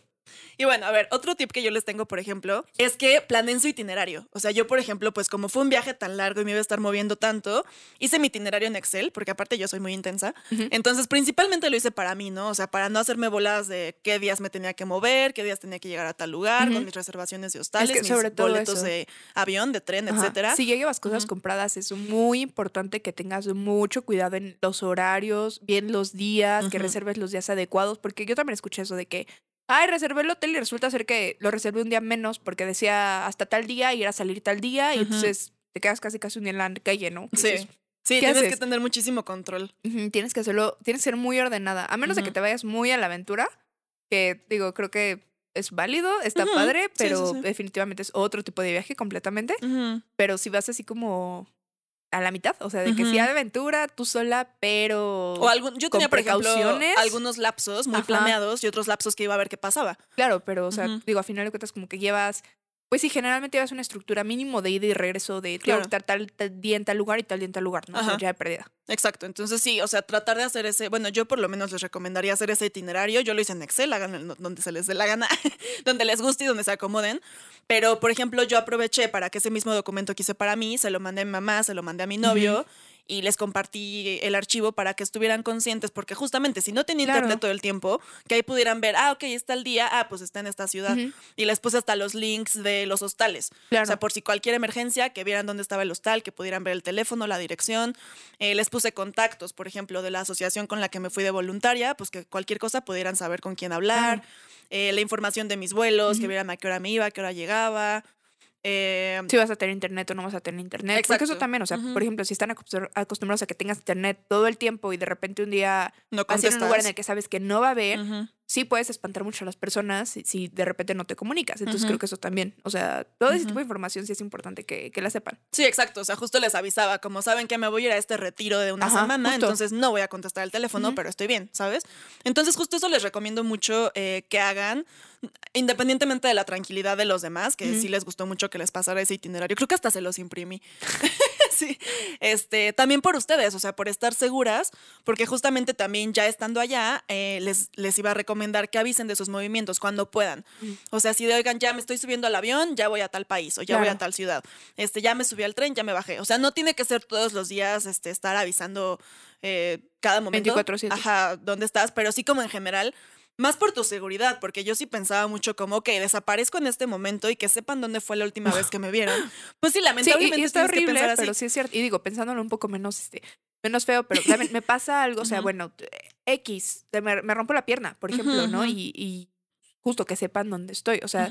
Speaker 1: Y bueno, a ver, otro tip que yo les tengo, por ejemplo, es que planeen su itinerario. O sea, yo, por ejemplo, pues como fue un viaje tan largo y me iba a estar moviendo tanto, hice mi itinerario en Excel, porque aparte yo soy muy intensa. Entonces, principalmente lo hice para mí, ¿no? O sea, para no hacerme bolas de qué días me tenía que mover, qué días tenía que llegar a tal lugar, con mis reservaciones de hostales,
Speaker 2: que
Speaker 1: mis
Speaker 2: sobre todo
Speaker 1: boletos
Speaker 2: eso.
Speaker 1: de avión, de tren,
Speaker 2: Ajá.
Speaker 1: etcétera.
Speaker 2: Si ya llevas cosas compradas, es muy importante que tengas mucho cuidado en los horarios, bien los días, que reserves los días adecuados, porque yo también escuché eso de que, ay, reservé el hotel y resulta ser que lo reservé un día menos porque decía hasta tal día y era salir tal día y entonces te quedas casi casi un día en la calle, ¿no?
Speaker 1: Sí. Sí,
Speaker 2: ¿qué
Speaker 1: tienes
Speaker 2: haces?
Speaker 1: que tener muchísimo control.
Speaker 2: tienes que hacerlo, tienes que ser muy ordenada, a menos de que te vayas muy a la aventura, que digo, creo que es válido, está padre,
Speaker 1: sí, sí,
Speaker 2: pero
Speaker 1: sí.
Speaker 2: definitivamente es otro tipo de viaje completamente. Pero si vas así como a la mitad, o sea, de que
Speaker 1: Ujú.
Speaker 2: hay aventura, tú sola, pero...
Speaker 1: O algún, yo tenía, por ejemplo,
Speaker 2: precauciones.
Speaker 1: algunos lapsos muy
Speaker 2: Ajá.
Speaker 1: planeados y otros lapsos que iba a ver qué pasaba.
Speaker 2: Claro, pero, o sea, digo, a final de cuentas como que llevas... Pues sí, generalmente llevas una estructura mínimo de ida y regreso de
Speaker 1: Claro.
Speaker 2: estar tal, tal día en tal lugar y tal día en tal lugar, ¿no? O sea, ya de.
Speaker 1: Exacto, entonces sí, o sea, tratar de hacer ese, bueno, yo por lo menos les recomendaría hacer ese itinerario, yo lo hice en Excel, hagan donde se les dé la gana, donde les guste y donde se acomoden, pero por ejemplo yo aproveché para que ese mismo documento que hice para mí, se lo mandé a mi mamá, se lo mandé a mi novio y les compartí el archivo para que estuvieran conscientes, porque justamente si no tenía
Speaker 2: Claro.
Speaker 1: internet todo el tiempo, que ahí pudieran ver, ah, ok, está el día, ah, pues está en esta ciudad, y les puse hasta los links de los hostales.
Speaker 2: Claro.
Speaker 1: O sea, por si cualquier emergencia, que vieran dónde estaba el hostal, que pudieran ver el teléfono, la dirección. Eh, les puse contactos, por ejemplo, de la asociación con la que me fui de voluntaria, pues que cualquier cosa pudieran saber con quién hablar. Eh, la información de mis vuelos, que vieran a qué hora me iba, a qué hora llegaba. Eh,
Speaker 2: Si vas a tener internet o no vas a tener internet. Porque eso
Speaker 1: Exacto.
Speaker 2: también, o sea, por ejemplo, si están acostum- acostumbrados a que tengas internet todo el tiempo y de repente un día
Speaker 1: no
Speaker 2: vas a ir a un lugar en el que sabes que no va a haber. Sí puedes espantar mucho a las personas si, si de repente no te comunicas. Entonces creo que eso también, o sea, todo ese tipo de información sí es importante que, que la sepan.
Speaker 1: Sí, exacto. O sea, justo les avisaba, como saben que me voy a ir a este retiro de una
Speaker 2: Ajá,
Speaker 1: semana,
Speaker 2: justo.
Speaker 1: entonces no voy a contestar el teléfono, pero estoy bien, ¿sabes? Entonces, justo eso les recomiendo mucho eh, que hagan, independientemente de la tranquilidad de los demás, que sí les gustó mucho que les pasara ese itinerario. Creo que hasta se los imprimí. sí. Este, también por ustedes, o sea, por estar seguras, porque justamente también ya estando allá, eh, les, les iba a recomendar que avisen de sus movimientos cuando puedan.
Speaker 2: Mm.
Speaker 1: O sea, si de, oigan, ya me estoy subiendo al avión, ya voy a tal país, o ya voy a tal ciudad. Este, ya me subí al tren, ya me bajé. O sea, no tiene que ser todos los días este, estar avisando eh, cada momento.
Speaker 2: 24/7.
Speaker 1: Ajá, dónde estás, pero sí como en general. Más por tu seguridad, porque yo sí pensaba mucho como, ok, desaparezco en este momento y que sepan dónde fue la última vez que me vieron. Pues sí,
Speaker 2: Sí,
Speaker 1: lamentablemente
Speaker 2: y, y está
Speaker 1: que
Speaker 2: horrible,
Speaker 1: pensar así.
Speaker 2: pero sí es cierto. Y digo, pensándolo un poco menos, este, menos feo, pero también me pasa algo, o sea, bueno, X, me, me rompo la pierna, por ejemplo, ¿no? Y, y justo que sepan dónde estoy. O sea,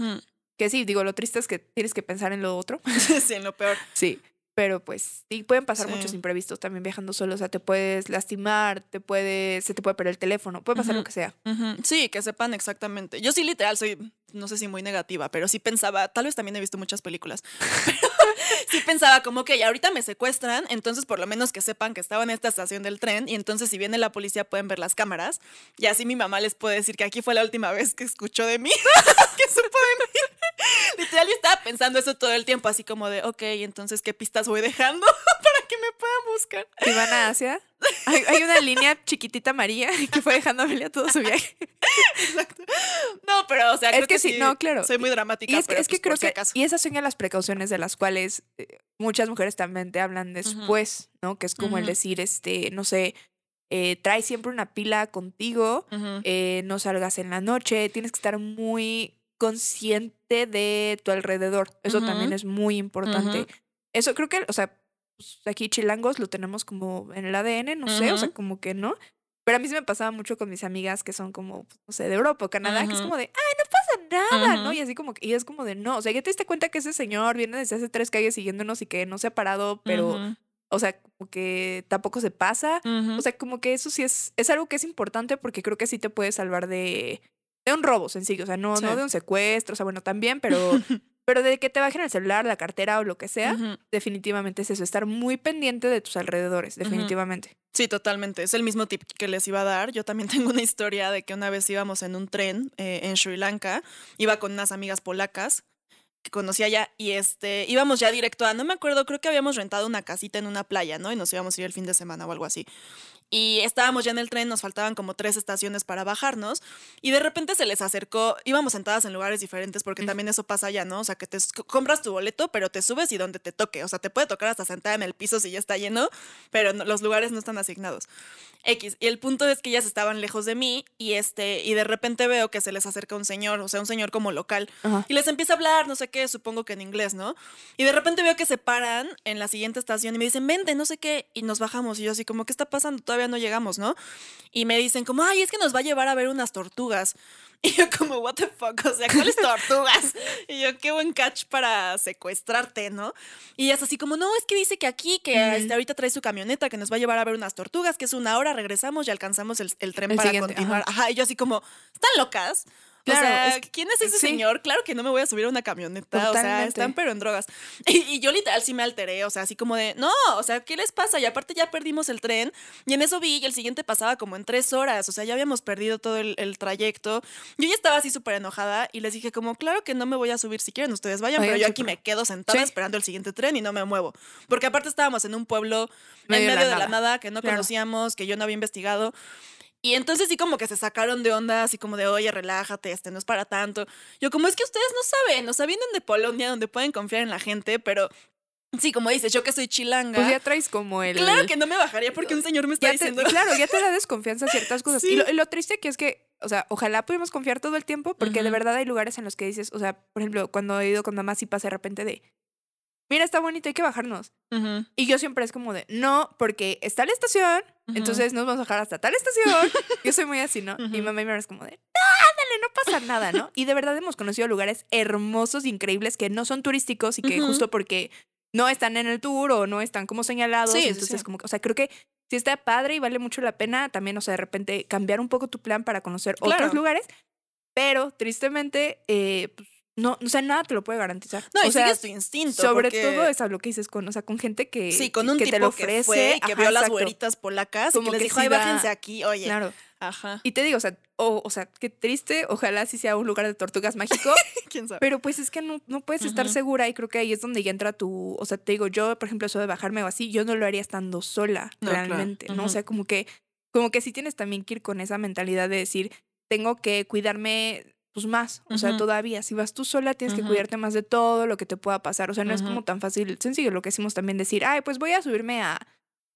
Speaker 2: que sí, digo, lo triste es que tienes que pensar en lo otro.
Speaker 1: sí, en lo peor.
Speaker 2: Sí. Pero pues sí, pueden pasar muchos imprevistos también viajando solo. O sea, te puedes lastimar, te puedes, se te puede perder el teléfono, puede pasar lo que sea.
Speaker 1: Sí, que sepan exactamente. Yo sí literal soy, no sé si muy negativa, pero sí pensaba, tal vez también he visto muchas películas, pero sí pensaba como que ya ahorita me secuestran, entonces por lo menos que sepan que estaba en esta estación del tren y entonces si viene la policía pueden ver las cámaras y así mi mamá les puede decir que aquí fue la última vez que escuchó de mí, que supo de mí. Literal yo estaba pensando eso todo el tiempo, así como de, ok, entonces qué pistas voy dejando que me puedan buscar.
Speaker 2: Si van a Asia, hay, hay una línea chiquitita María que fue dejando a Amelia todo su viaje.
Speaker 1: No, pero o sea,
Speaker 2: Es
Speaker 1: creo
Speaker 2: que sí, no, claro.
Speaker 1: Soy muy dramática,
Speaker 2: Y es que,
Speaker 1: pero
Speaker 2: es que
Speaker 1: pues, por
Speaker 2: creo
Speaker 1: si
Speaker 2: que,
Speaker 1: acaso.
Speaker 2: y esas son ya las precauciones de las cuales eh, muchas mujeres también te hablan después, ¿no? Que es como el decir, este, no sé, eh, trae siempre una pila contigo, eh, no salgas en la noche, tienes que estar muy consciente de tu alrededor. Eso también es muy importante. Eso creo que, o sea, pues, aquí chilangos lo tenemos como en el ADN, no sé, o sea, como que no. Pero a mí sí me pasaba mucho con mis amigas que son como, pues, no sé, de Europa o Canadá, que es como de, ay, no pasa nada, ¿no?
Speaker 1: Ujú.
Speaker 2: Y así como y es como de, no, o sea, ya te diste cuenta que ese señor viene desde hace tres calles siguiéndonos y que no se ha parado, pero, o sea, como que tampoco se pasa.
Speaker 1: Ujú.
Speaker 2: O sea, como que eso sí es, es algo que es importante porque creo que sí te puede salvar de, de un robo sencillo, o sea, no, no
Speaker 1: Sí.
Speaker 2: de un secuestro, o sea, bueno, también, pero, pero de que te bajen el celular, la cartera o lo que sea, definitivamente es eso, estar muy pendiente de tus alrededores, definitivamente.
Speaker 1: Sí, totalmente. Es el mismo tip que les iba a dar. Yo también tengo una historia de que una vez íbamos en un tren eh, en Sri Lanka. Iba con unas amigas polacas que conocí allá y este íbamos ya directo a, no me acuerdo, creo que habíamos rentado una casita en una playa, ¿no? Y nos íbamos a ir el fin de semana o algo así. Y estábamos ya en el tren, nos faltaban como tres estaciones para bajarnos y de repente se les acercó, íbamos sentadas en lugares diferentes porque
Speaker 2: Mm.
Speaker 1: también eso pasa allá, ¿no? O sea, que te compras tu boleto, pero te subes y donde te toque, o sea, te puede tocar hasta sentada en el piso si ya está lleno, pero no- los lugares no están asignados. X. Y el punto es que ellas estaban lejos de mí y este y de repente veo que se les acerca un señor, o sea, un señor como local y les empieza a hablar, no sé qué, supongo que en inglés, ¿no? Y de repente veo que se paran en la siguiente estación y me dicen, vente, no sé qué, y nos bajamos. Y yo así como, ¿qué está pasando? Todavía no llegamos, ¿no? Y me dicen como, ay, es que nos va a llevar a ver unas tortugas. Y yo como, what the fuck, o sea, ¿cuáles tortugas? Y yo, qué buen catch para secuestrarte, ¿no? Y es así como, no, es que dice que aquí, que este, ahorita trae su camioneta, que nos va a llevar a ver unas tortugas, que es una hora, regresamos y alcanzamos el, el tren
Speaker 2: El
Speaker 1: para continuar. Ajá. y yo así como, ¿están locas?
Speaker 2: Claro,
Speaker 1: o sea,
Speaker 2: es que-
Speaker 1: ¿quién es ese
Speaker 2: sí.
Speaker 1: señor? Claro que no me voy a subir a una camioneta. O sea,
Speaker 2: Totalmente.
Speaker 1: están pero en drogas. Y, y yo literal sí me alteré. O sea, así como de, no, o sea, ¿qué les pasa? Y aparte ya perdimos el tren. Y en eso vi y el siguiente pasaba como en tres horas. O sea, ya habíamos perdido todo el, el trayecto. Yo ya estaba así súper enojada y les dije como, claro que no me voy a subir si quieren. Ustedes vayan, pero yo aquí me quedo sentada
Speaker 2: Sí.
Speaker 1: esperando el siguiente tren y no me muevo. Porque aparte estábamos en un pueblo
Speaker 2: Medio
Speaker 1: en
Speaker 2: de la
Speaker 1: medio de la
Speaker 2: nada
Speaker 1: que no
Speaker 2: Claro.
Speaker 1: conocíamos, que yo no había investigado. Y entonces sí como que se sacaron de onda, así como de, oye, relájate, este no es para tanto. Yo como es que ustedes no saben, o sea, vienen de Polonia donde pueden confiar en la gente, pero sí, como dices, yo que soy chilanga.
Speaker 2: Pues ya traes como el...
Speaker 1: Claro que no me bajaría porque un señor me está
Speaker 2: te-
Speaker 1: diciendo.
Speaker 2: claro, ya te da desconfianza ciertas cosas.
Speaker 1: Sí.
Speaker 2: Y, lo, y lo triste que es que, o sea, ojalá pudimos confiar todo el tiempo, porque de verdad hay lugares en los que dices, o sea, por ejemplo, cuando he ido con mamá, sí pasa de repente de, mira, está bonito, hay que bajarnos.
Speaker 1: Ujú,
Speaker 2: Y yo siempre es como de, no, porque está la estación,
Speaker 1: Ujú.
Speaker 2: entonces nos vamos a bajar hasta tal estación. yo soy muy así, ¿no? Y
Speaker 1: Ujú.
Speaker 2: mamá y me es como de, dale, no pasa nada, ¿no? Y de verdad hemos conocido lugares hermosos, increíbles, que no son turísticos y que justo porque no están en el tour o no están como señalados,
Speaker 1: Sí, sí,
Speaker 2: entonces
Speaker 1: sí.
Speaker 2: como, que- o sea, creo que sí está padre y vale mucho la pena también, o sea, de repente cambiar un poco tu plan para conocer
Speaker 1: Claro.
Speaker 2: otros lugares, pero tristemente, eh, pues, no, o sea, nada te lo puede garantizar.
Speaker 1: No, y
Speaker 2: o sea,
Speaker 1: sigues tu instinto.
Speaker 2: sobre
Speaker 1: porque-
Speaker 2: todo es a lo que dices con, o sea, con gente que,
Speaker 1: Sí, con un
Speaker 2: que
Speaker 1: tipo
Speaker 2: te lo
Speaker 1: que
Speaker 2: ofrece,
Speaker 1: fue y que
Speaker 2: ajá,
Speaker 1: vio las güeritas polacas
Speaker 2: Como
Speaker 1: y que les
Speaker 2: que
Speaker 1: dijo, ay,
Speaker 2: da-
Speaker 1: bájense aquí, oye.
Speaker 2: Claro.
Speaker 1: Ajá.
Speaker 2: Y te digo, o sea, o, o sea, qué triste, ojalá sí sea un lugar de tortugas mágico,
Speaker 1: ¿Quién sabe?
Speaker 2: pero pues es que no, no puedes estar segura y creo que ahí es donde ya entra tu, o sea, te digo, yo, por ejemplo, eso de bajarme o así, yo no lo haría estando sola,
Speaker 1: No, claro.
Speaker 2: realmente, ¿no? O
Speaker 1: Ujú.
Speaker 2: sea, como que, como que sí tienes también que ir con esa mentalidad de decir, tengo que cuidarme pues más, o sea, todavía, si vas tú sola tienes que cuidarte más de todo lo que te pueda pasar, o sea, no es como tan fácil, sencillo lo que decimos también decir, ay, pues voy a subirme a,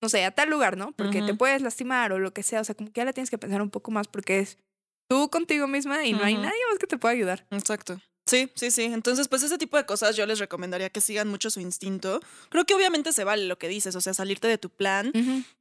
Speaker 2: no sé, a tal lugar, ¿no? Porque te puedes lastimar o lo que sea, o sea, como que ya la tienes que pensar un poco más porque es tú contigo misma y no hay nadie más que te pueda ayudar.
Speaker 1: Exacto. Sí, sí, sí. Entonces, pues ese tipo de cosas yo les recomendaría que sigan mucho su instinto. Creo que obviamente se vale lo que dices, o sea, salirte de tu plan,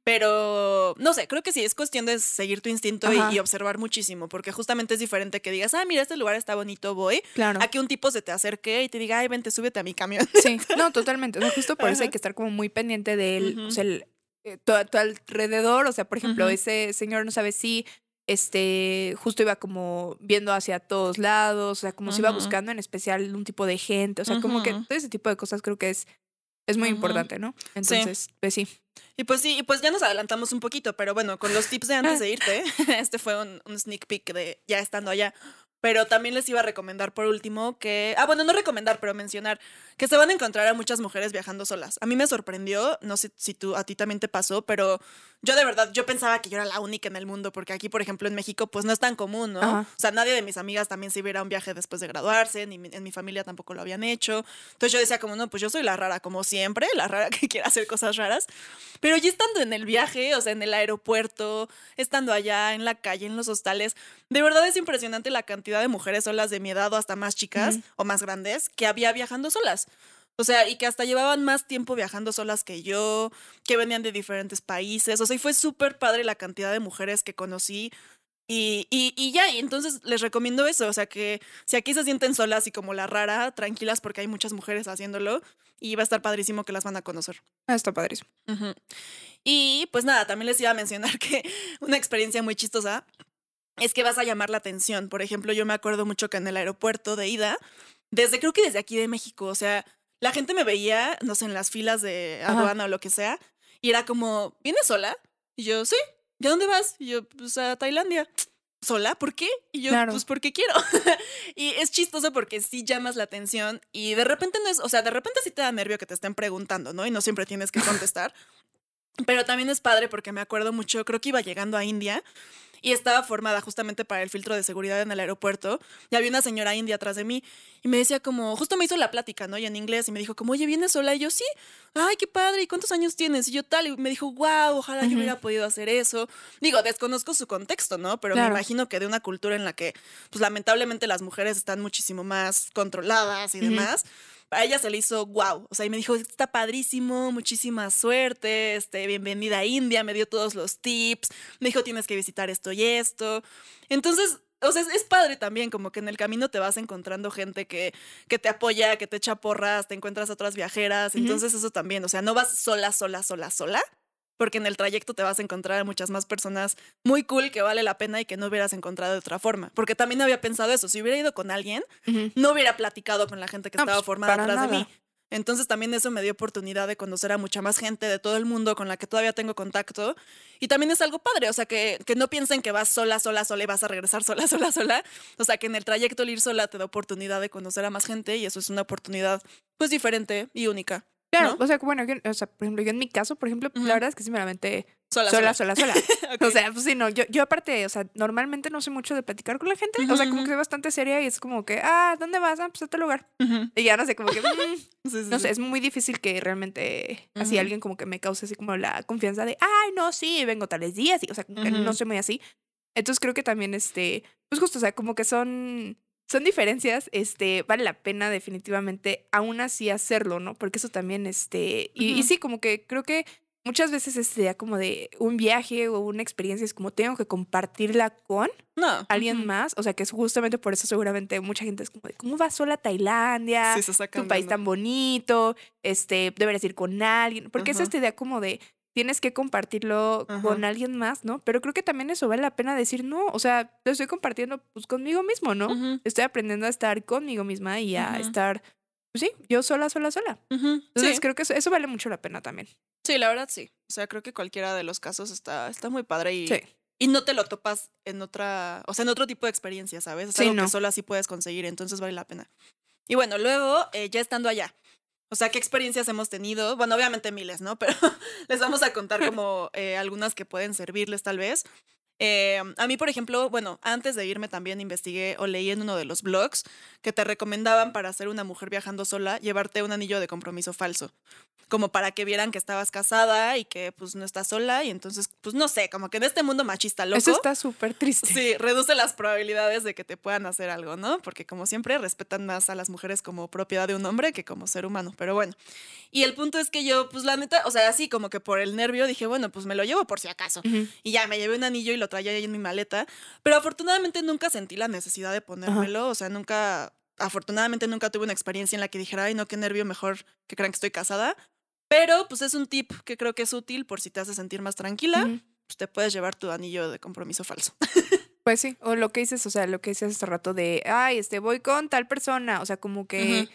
Speaker 1: pero no sé, creo que sí, es cuestión de seguir tu instinto y, observar muchísimo, porque justamente es diferente que digas, ah, mira, este lugar está bonito, voy,
Speaker 2: Claro.
Speaker 1: a que un tipo se te acerque y te diga, ay, vente, súbete a mi camión.
Speaker 2: Sí, no, totalmente. O sea, justo por eso hay que estar como muy pendiente de él, o sea, el, eh, tu, tu alrededor. O sea, por ejemplo, ese señor no sabe si este justo iba como viendo hacia todos lados, o sea, como si iba
Speaker 1: Ujú.
Speaker 2: buscando en especial un tipo de gente. O sea, como que todo ese tipo de cosas creo que es, es muy importante, ¿no? Entonces, pues sí.
Speaker 1: Y pues sí, y pues ya nos adelantamos un poquito, pero bueno, con los tips de antes de irte, este fue un, un sneak peek de ya estando allá. Pero también les iba a recomendar por último que, ah, bueno, no recomendar, pero mencionar que se van a encontrar a muchas mujeres viajando solas. A mí me sorprendió, no sé si tú, a ti también te pasó, pero yo de verdad, yo pensaba que yo era la única en el mundo, porque aquí, por ejemplo, en México, pues no es tan común, ¿no?
Speaker 2: Ajá.
Speaker 1: O sea, nadie de mis amigas también se iba a ir a un viaje después de graduarse, ni mi- en mi familia tampoco lo habían hecho. Entonces yo decía como, no, pues yo soy la rara, como siempre, la rara que quiere hacer cosas raras. Pero ya estando en el viaje, o sea, en el aeropuerto, estando allá, en la calle, en los hostales, de verdad es impresionante la cantidad de mujeres solas de mi edad o hasta más chicas
Speaker 2: Ujú.
Speaker 1: o más grandes que había viajando solas. O sea, y que hasta llevaban más tiempo viajando solas que yo, que venían de diferentes países. O sea, y fue súper padre la cantidad de mujeres que conocí. Y, y, y ya, y entonces les recomiendo eso. O sea, que si aquí se sienten solas y como la rara, tranquilas porque hay muchas mujeres haciéndolo. Y va a estar padrísimo que las van a conocer.
Speaker 2: Ah, está padrísimo.
Speaker 1: Ujú. Y pues nada, también les iba a mencionar que una experiencia muy chistosa es que vas a llamar la atención. Por ejemplo, yo me acuerdo mucho que en el aeropuerto de ida, desde creo que desde aquí de México, o sea, la gente me veía, no sé, en las filas de
Speaker 2: Ajá.
Speaker 1: aduana o lo que sea, y era como, ¿vienes sola? Y yo, sí, ¿y a dónde vas? Y yo, pues a Tailandia. ¿Sola? ¿Por qué? Y yo,
Speaker 2: Claro.
Speaker 1: pues porque quiero. y es chistoso porque sí llamas la atención y de repente no es, o sea, de repente sí te da nervio que te estén preguntando, ¿no? Y no siempre tienes que contestar. Pero también es padre porque me acuerdo mucho, creo que iba llegando a India y estaba formada justamente para el filtro de seguridad en el aeropuerto. Y había una señora india atrás de mí y me decía como, justo me hizo la plática, ¿no? Y en inglés y me dijo como, oye, ¿vienes sola? Y yo, sí. Ay, qué padre. ¿Y cuántos años tienes? Y yo tal. Y me dijo, wow, ojalá yo
Speaker 2: Ujú.
Speaker 1: hubiera podido hacer eso. Digo, desconozco su contexto, ¿no? Pero
Speaker 2: Claro.
Speaker 1: me imagino que de una cultura en la que, pues lamentablemente las mujeres están muchísimo más controladas y
Speaker 2: Ujú.
Speaker 1: demás. A ella se le hizo wow. O sea, y me dijo, está padrísimo, muchísima suerte, este, bienvenida a India, me dio todos los tips, me dijo, tienes que visitar esto y esto. Entonces, o sea, es, padre también, como que en el camino te vas encontrando gente que, que te apoya, que te echa porras, te encuentras otras viajeras. Entonces, eso también, o sea, no vas sola, sola, sola, sola. Porque en el trayecto te vas a encontrar a muchas más personas muy cool que vale la pena y que no hubieras encontrado de otra forma. Porque también había pensado eso. Si hubiera ido con alguien,
Speaker 2: Ujú.
Speaker 1: no hubiera platicado con la gente que
Speaker 2: No,
Speaker 1: estaba
Speaker 2: pues,
Speaker 1: formada atrás de
Speaker 2: nada.
Speaker 1: mí. Entonces también eso me dio oportunidad de conocer a mucha más gente de todo el mundo con la que todavía tengo contacto. Y también es algo padre, o sea, que, que no piensen que vas sola, sola, sola y vas a regresar sola, sola, sola. O sea, que en el trayecto el ir sola te da oportunidad de conocer a más gente y eso es una oportunidad pues diferente y única.
Speaker 2: Claro,
Speaker 1: ¿no?
Speaker 2: o sea, bueno, yo- o sea, por ejemplo, yo en mi caso, por ejemplo, la verdad es que sí me la aventé
Speaker 1: Sola,
Speaker 2: sola, sola, sola. O sea, pues sí, no, yo, yo aparte, o sea, normalmente no sé mucho de platicar con la gente, o sea, como que soy bastante seria y es como que, ah, ¿dónde vas? Ah, pues a tal lugar. Y ya no sé, como que, mm,
Speaker 1: Sí, sí,
Speaker 2: no
Speaker 1: sí.
Speaker 2: sé, es muy difícil que realmente así alguien como que me cause así como la confianza de, ay, no, sí, vengo tales días, y, o sea, como que no soy muy así. Entonces creo que también, este, pues justo, o sea, como que son, son diferencias, este, vale la pena definitivamente aún así hacerlo, ¿no? Porque eso también, este, y, sí, como que creo que muchas veces este idea como de un viaje o una experiencia es como tengo que compartirla con
Speaker 1: No.
Speaker 2: alguien más, o sea, que es justamente por eso seguramente mucha gente es como de, ¿cómo vas sola a Tailandia?
Speaker 1: Sí, se
Speaker 2: tu país tan bonito, este, deberías ir con alguien, porque es
Speaker 1: Ajá.
Speaker 2: esta idea como de tienes que compartirlo
Speaker 1: Ajá.
Speaker 2: con alguien más, ¿no? Pero creo que también eso vale la pena decir, no, o sea, lo estoy compartiendo pues conmigo mismo, ¿no?
Speaker 1: Ujú,
Speaker 2: Estoy aprendiendo a estar conmigo misma y a
Speaker 1: Ujú.
Speaker 2: estar, pues sí, yo sola, sola, sola.
Speaker 1: ujú.
Speaker 2: Entonces
Speaker 1: Sí.
Speaker 2: creo que eso, eso vale mucho la pena también.
Speaker 1: Sí, la verdad sí. O sea, creo que cualquiera de los casos está, está muy padre y,
Speaker 2: Sí.
Speaker 1: y no te lo topas en otra, o sea, en otro tipo de experiencia, ¿sabes? Es
Speaker 2: Sí,
Speaker 1: algo
Speaker 2: no.
Speaker 1: que solo así puedes conseguir, entonces vale la pena. Y bueno, luego, eh, ya estando allá, o sea, ¿qué experiencias hemos tenido? Bueno, obviamente miles, ¿no? Pero les vamos a contar como eh, algunas que pueden servirles tal vez. Eh, a mí, por ejemplo, bueno, antes de irme también investigué o leí en uno de los blogs que te recomendaban para ser una mujer viajando sola llevarte un anillo de compromiso falso, como para que vieran que estabas casada y que pues no estás sola y entonces, pues no sé, como que en este mundo machista loco.
Speaker 2: Eso está súper triste.
Speaker 1: Sí, reduce las probabilidades de que te puedan hacer algo, ¿no? Porque como siempre respetan más a las mujeres como propiedad de un hombre que como ser humano, pero bueno. Y el punto es que yo, pues la neta, o sea, así como que por el nervio dije, bueno, pues me lo llevo por si acaso. Y ya me llevé un anillo y lo traía ahí en mi maleta, pero afortunadamente nunca sentí la necesidad de ponérmelo, o sea, nunca, afortunadamente nunca tuve una experiencia en la que dijera, ay, no, qué nervio, mejor que crean que estoy casada. Pero pues es un tip que creo que es útil por si te hace sentir más tranquila, pues te puedes llevar tu anillo de compromiso falso.
Speaker 2: Pues sí, o lo que dices, o sea, lo que dices hace rato de, ay, este, voy con tal persona, o sea, como que,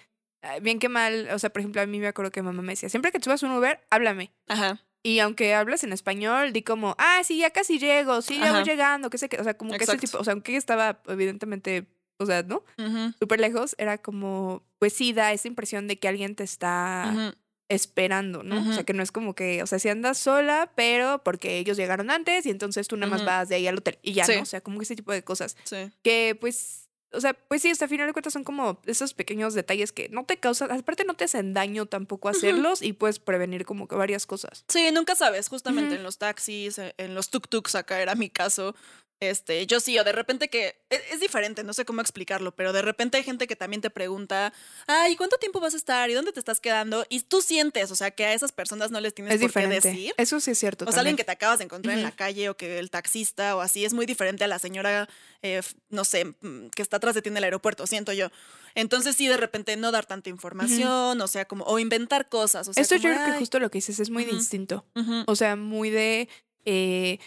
Speaker 2: bien que mal, o sea, por ejemplo, a mí me acuerdo que mamá me decía, siempre que subas un Uber, háblame.
Speaker 1: Ajá.
Speaker 2: Y aunque hables en español, di como, ah, sí, ya casi llego, sí, ya
Speaker 1: Ajá.
Speaker 2: voy llegando, que sé que, o sea, como que ese tipo, o sea, aunque estaba evidentemente, o sea, ¿no?
Speaker 1: Ujú,
Speaker 2: Súper lejos, era como, pues sí, da esa impresión de que alguien te está
Speaker 1: ujú.
Speaker 2: Esperando, ¿no? O sea, que no es como que, o sea, si andas sola, pero porque ellos llegaron antes y entonces tú nada más vas de ahí al hotel y ya,
Speaker 1: Sí.
Speaker 2: ¿no? O sea, como que ese tipo de cosas
Speaker 1: Sí.
Speaker 2: que pues, o sea, pues sí, hasta final de cuentas son como esos pequeños detalles que no te causan, aparte no te hacen daño tampoco hacerlos y puedes prevenir como que varias cosas.
Speaker 1: Sí, nunca sabes, justamente en los taxis, e- en los tuk-tuks, acá era mi caso. Este, yo sí, o de repente que es, es diferente, no sé cómo explicarlo, pero de repente hay gente que también te pregunta, ay, ¿cuánto tiempo vas a estar? ¿Y dónde te estás quedando? Y tú sientes, o sea, que a esas personas no les tienes
Speaker 2: Es
Speaker 1: por qué
Speaker 2: diferente.
Speaker 1: decir.
Speaker 2: Eso sí es cierto.
Speaker 1: O sea, alguien que te acabas de encontrar en la calle o que el taxista o así es muy diferente a la señora, eh, no sé, mm, que está atrás de ti en el aeropuerto, siento yo. Entonces sí, de repente no dar tanta información, o sea, como, o inventar cosas. O sea,
Speaker 2: Esto
Speaker 1: como,
Speaker 2: yo creo que
Speaker 1: "Ay,
Speaker 2: justo lo que dices es muy
Speaker 1: Ujú.
Speaker 2: distinto.
Speaker 1: ujú,
Speaker 2: O sea, muy de eh,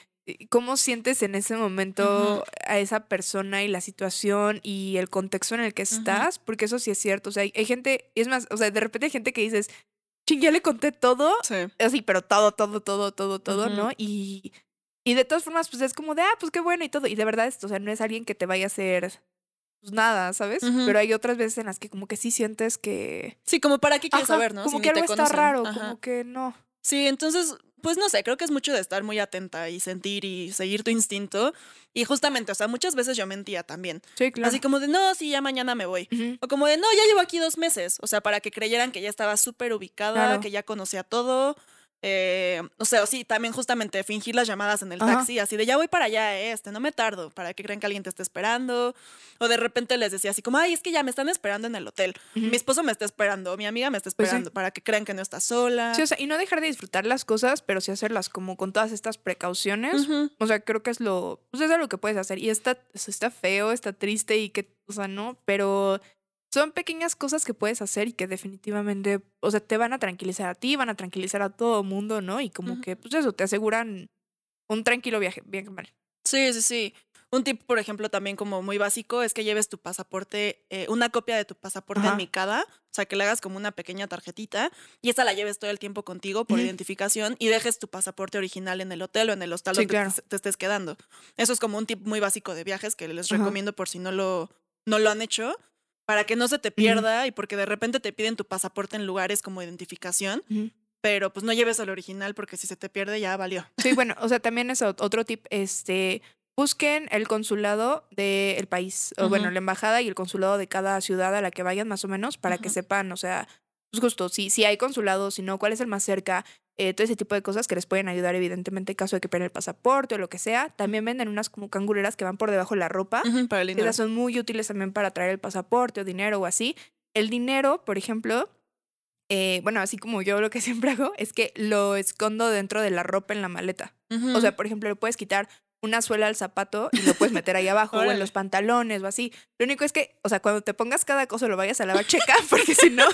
Speaker 2: cómo sientes en ese momento a esa persona y la situación y el contexto en el que estás, porque eso sí es cierto. O sea, hay, hay gente, y es más, o sea, de repente hay gente que dices, ching, ya le conté todo,
Speaker 1: Sí.
Speaker 2: así, pero todo, todo, todo, todo, todo. ¿no? Y, y de todas formas, pues es como de, ah, pues qué bueno y todo. Y de verdad, esto, o sea, no es alguien que te vaya a hacer pues nada, ¿sabes? Pero hay otras veces en las que como que sí sientes que...
Speaker 1: Sí, como para qué quieres
Speaker 2: Ajá,
Speaker 1: saber, ¿no?
Speaker 2: Como
Speaker 1: Si
Speaker 2: que algo está raro,
Speaker 1: Ajá.
Speaker 2: como que no.
Speaker 1: Sí, entonces, pues no sé, creo que es mucho de estar muy atenta y sentir y seguir tu instinto. Y justamente, o sea, muchas veces yo mentía también.
Speaker 2: Sí, claro.
Speaker 1: Así como de, no, sí, ya mañana me voy. O como de, no, ya llevo aquí dos meses. O sea, para que creyeran que ya estaba súper ubicada,
Speaker 2: Claro.
Speaker 1: que ya conocía todo. Eh, o sea, sí, también justamente fingir las llamadas en el
Speaker 2: Ajá.
Speaker 1: taxi, así de ya voy para allá, eh, este, no me tardo, para que crean que alguien te esté esperando. O de repente les decía así como, ay, es que ya me están esperando en el hotel. Mi esposo me está esperando, mi amiga me está
Speaker 2: Pues sí.
Speaker 1: esperando, para que crean que no está sola.
Speaker 2: Sí, o sea, y no dejar de disfrutar las cosas, pero sí hacerlas como con todas estas precauciones.
Speaker 1: Ujú.
Speaker 2: O sea, creo que es lo, pues es lo que puedes hacer. Y está, está feo, está triste y que, o sea, no, pero son pequeñas cosas que puedes hacer y que definitivamente, o sea, te van a tranquilizar a ti, van a tranquilizar a todo mundo, ¿no? Y como que, pues eso, te aseguran un tranquilo viaje, bien que mal.
Speaker 1: Sí, sí, sí. Un tip, por ejemplo, también como muy básico es que lleves tu pasaporte, eh, una copia de tu pasaporte
Speaker 2: Ajá.
Speaker 1: enmicada, o sea, que le hagas como una pequeña tarjetita y esa la lleves todo el tiempo contigo por identificación y dejes tu pasaporte original en el hotel o en el hostal
Speaker 2: Sí,
Speaker 1: donde
Speaker 2: claro.
Speaker 1: te, te estés quedando. Eso es como un tip muy básico de viajes que les
Speaker 2: Ajá.
Speaker 1: recomiendo por si no lo, no lo han hecho, para que no se te pierda y porque de repente te piden tu pasaporte en lugares como identificación, pero pues no lleves el original porque si se te pierde ya valió.
Speaker 2: Sí, bueno, o sea, también es ot- otro tip, este, busquen el consulado del país, o bueno, la embajada y el consulado de cada ciudad a la que vayan más o menos, para que sepan, o sea, pues justo, si, si hay consulado, si no, cuál es el más cerca, eh, todo ese tipo de cosas que les pueden ayudar, evidentemente, en caso de que pierdan el pasaporte o lo que sea. También venden unas como cangureras que van por debajo de la ropa.
Speaker 1: Para el.
Speaker 2: Esas son muy útiles también para traer el pasaporte o dinero o así. El dinero, por ejemplo, eh, bueno, así como yo lo que siempre hago es que lo escondo dentro de la ropa en la maleta. O sea, por ejemplo, le puedes quitar una suela al zapato y lo puedes meter ahí abajo o en los pantalones o así. Lo único es que, o sea, cuando te pongas cada cosa lo vayas a lavar, checa, porque si no,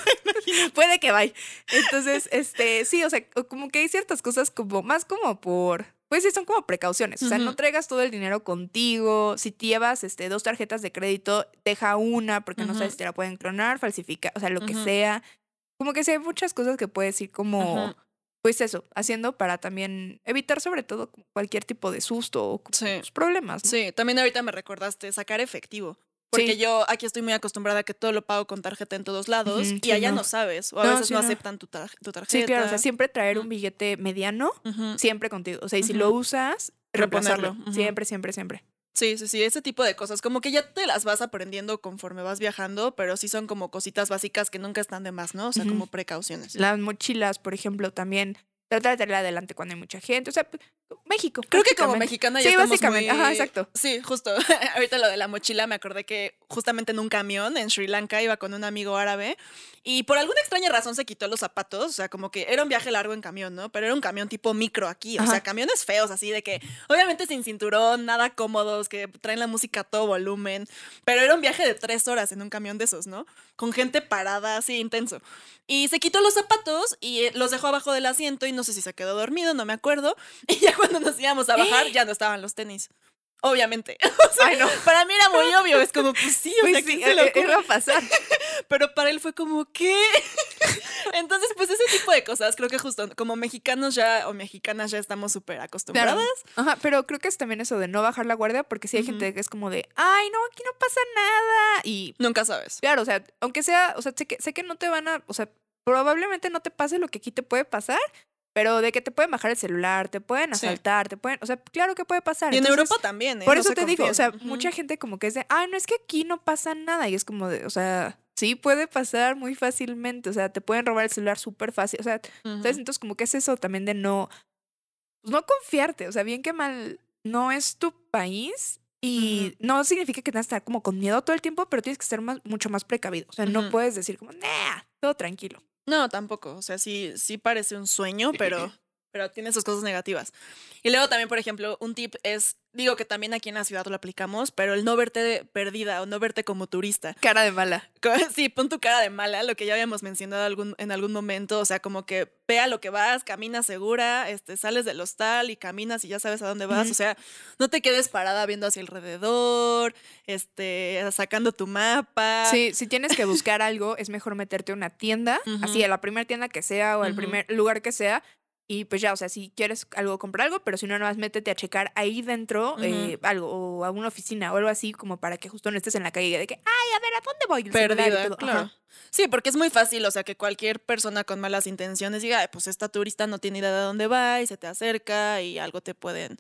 Speaker 2: puede que vaya. Entonces, este, sí, o sea, como que hay ciertas cosas como, más como por, pues sí, son como precauciones. O sea, no traigas todo el dinero contigo. Si te llevas este, dos tarjetas de crédito, deja una porque no sabes si te la pueden clonar, falsificar, o sea, lo que sea. Como que sí hay muchas cosas que puedes ir como. Pues eso, haciendo para también evitar sobre todo cualquier tipo de susto o
Speaker 1: Sí.
Speaker 2: problemas. ¿no?
Speaker 1: Sí, también ahorita me recordaste sacar efectivo. Porque
Speaker 2: Sí.
Speaker 1: yo aquí estoy muy acostumbrada a que todo lo pago con tarjeta en todos lados y allá
Speaker 2: no.
Speaker 1: no. sabes. O a
Speaker 2: No,
Speaker 1: veces
Speaker 2: sí,
Speaker 1: no, aceptan tu, tar- tu tarjeta.
Speaker 2: Sí, claro, o sea, siempre traer un billete mediano, siempre contigo. O sea, y si lo usas, reemplazarlo. Siempre, siempre, siempre.
Speaker 1: Sí, sí, sí, ese tipo de cosas. Como que ya te las vas aprendiendo conforme vas viajando, pero sí son como cositas básicas que nunca están de más, ¿no? O sea, como precauciones.
Speaker 2: Las mochilas, por ejemplo, también trata de tenerla adelante cuando hay mucha gente. O sea, México.
Speaker 1: Creo que como mexicana ya
Speaker 2: Sí,
Speaker 1: estamos
Speaker 2: básicamente.
Speaker 1: muy-
Speaker 2: Ajá, exacto.
Speaker 1: Sí, justo. Ahorita lo de la mochila me acordé que justamente en un camión en Sri Lanka iba con un amigo árabe y por alguna extraña razón se quitó los zapatos, o sea, como que era un viaje largo en camión, ¿no? Pero era un camión tipo micro aquí, o
Speaker 2: Ajá.
Speaker 1: sea, camiones feos así de que obviamente sin cinturón, nada cómodos, que traen la música a todo volumen, pero era un viaje de tres horas en un camión de esos, ¿no? Con gente parada, así intenso. Y se quitó los zapatos y eh, los dejó abajo del asiento y no sé si se quedó dormido, no me acuerdo. Y ya cuando nos íbamos a bajar ya no estaban los tenis. Obviamente. O sea,
Speaker 2: Ay, no.
Speaker 1: Para mí era muy obvio, es como, pues sí, o
Speaker 2: Pues
Speaker 1: sea,
Speaker 2: sí,
Speaker 1: ¿quién se le
Speaker 2: eh,
Speaker 1: ocurre?
Speaker 2: iba a pasar.
Speaker 1: Pero para él fue como, ¿qué? Entonces, pues ese tipo de cosas, creo que justo como mexicanos ya o mexicanas ya estamos súper acostumbradas.
Speaker 2: Ajá, pero creo que es también eso de no bajar la guardia, porque sí hay gente que es como de, ay, no, aquí no pasa nada. Y
Speaker 1: Nunca sabes.
Speaker 2: claro, o sea, aunque sea, o sea, sé que, sé que no te van a, o sea, probablemente no te pase lo que aquí te puede pasar, pero de que te pueden bajar el celular, te pueden
Speaker 1: Sí.
Speaker 2: asaltar, te pueden, o sea, claro que puede pasar.
Speaker 1: Y en
Speaker 2: Entonces,
Speaker 1: Europa también, ¿eh?
Speaker 2: Por
Speaker 1: No
Speaker 2: eso te digo, o sea, mucha gente como que es de, ay, no es que aquí no pasa nada. Y es como de, o sea, sí puede pasar muy fácilmente. O sea, te pueden robar el celular súper fácil. O sea. ¿sabes? Entonces, como que es eso también de no, pues, no confiarte. O sea, bien que mal, no es tu país. Y no significa que tengas que estar como con miedo todo el tiempo, pero tienes que ser más, mucho más precavido. O sea, no puedes decir como, nah, todo tranquilo.
Speaker 1: No, tampoco. O sea, sí, sí parece un sueño, pero, pero tiene sus cosas negativas. Y luego también, por ejemplo, un tip es, digo que también aquí en la ciudad lo aplicamos, pero el no verte perdida o no verte como turista.
Speaker 2: Cara de mala.
Speaker 1: Sí, pon tu cara de mala, lo que ya habíamos mencionado algún, en algún momento, o sea, como que vea lo que vas, camina segura, este, sales del hostal y caminas y ya sabes a dónde vas, o sea, no te quedes parada viendo hacia alrededor, este, sacando tu mapa.
Speaker 2: Sí, si tienes que buscar algo, es mejor meterte a una tienda, así a la primera tienda que sea o al primer lugar que sea. Y pues ya, o sea, si quieres algo, comprar algo, pero si no, nada más métete a checar ahí dentro eh, algo, o a una oficina o algo así, como para que justo no estés en la calle de que, ay, a ver, ¿a dónde voy?
Speaker 1: Perdida,
Speaker 2: todo.
Speaker 1: claro.
Speaker 2: Ajá.
Speaker 1: Sí, porque es muy fácil, o sea, que cualquier persona con malas intenciones diga, "Ay, pues esta turista no tiene idea de dónde va y se te acerca y algo te pueden...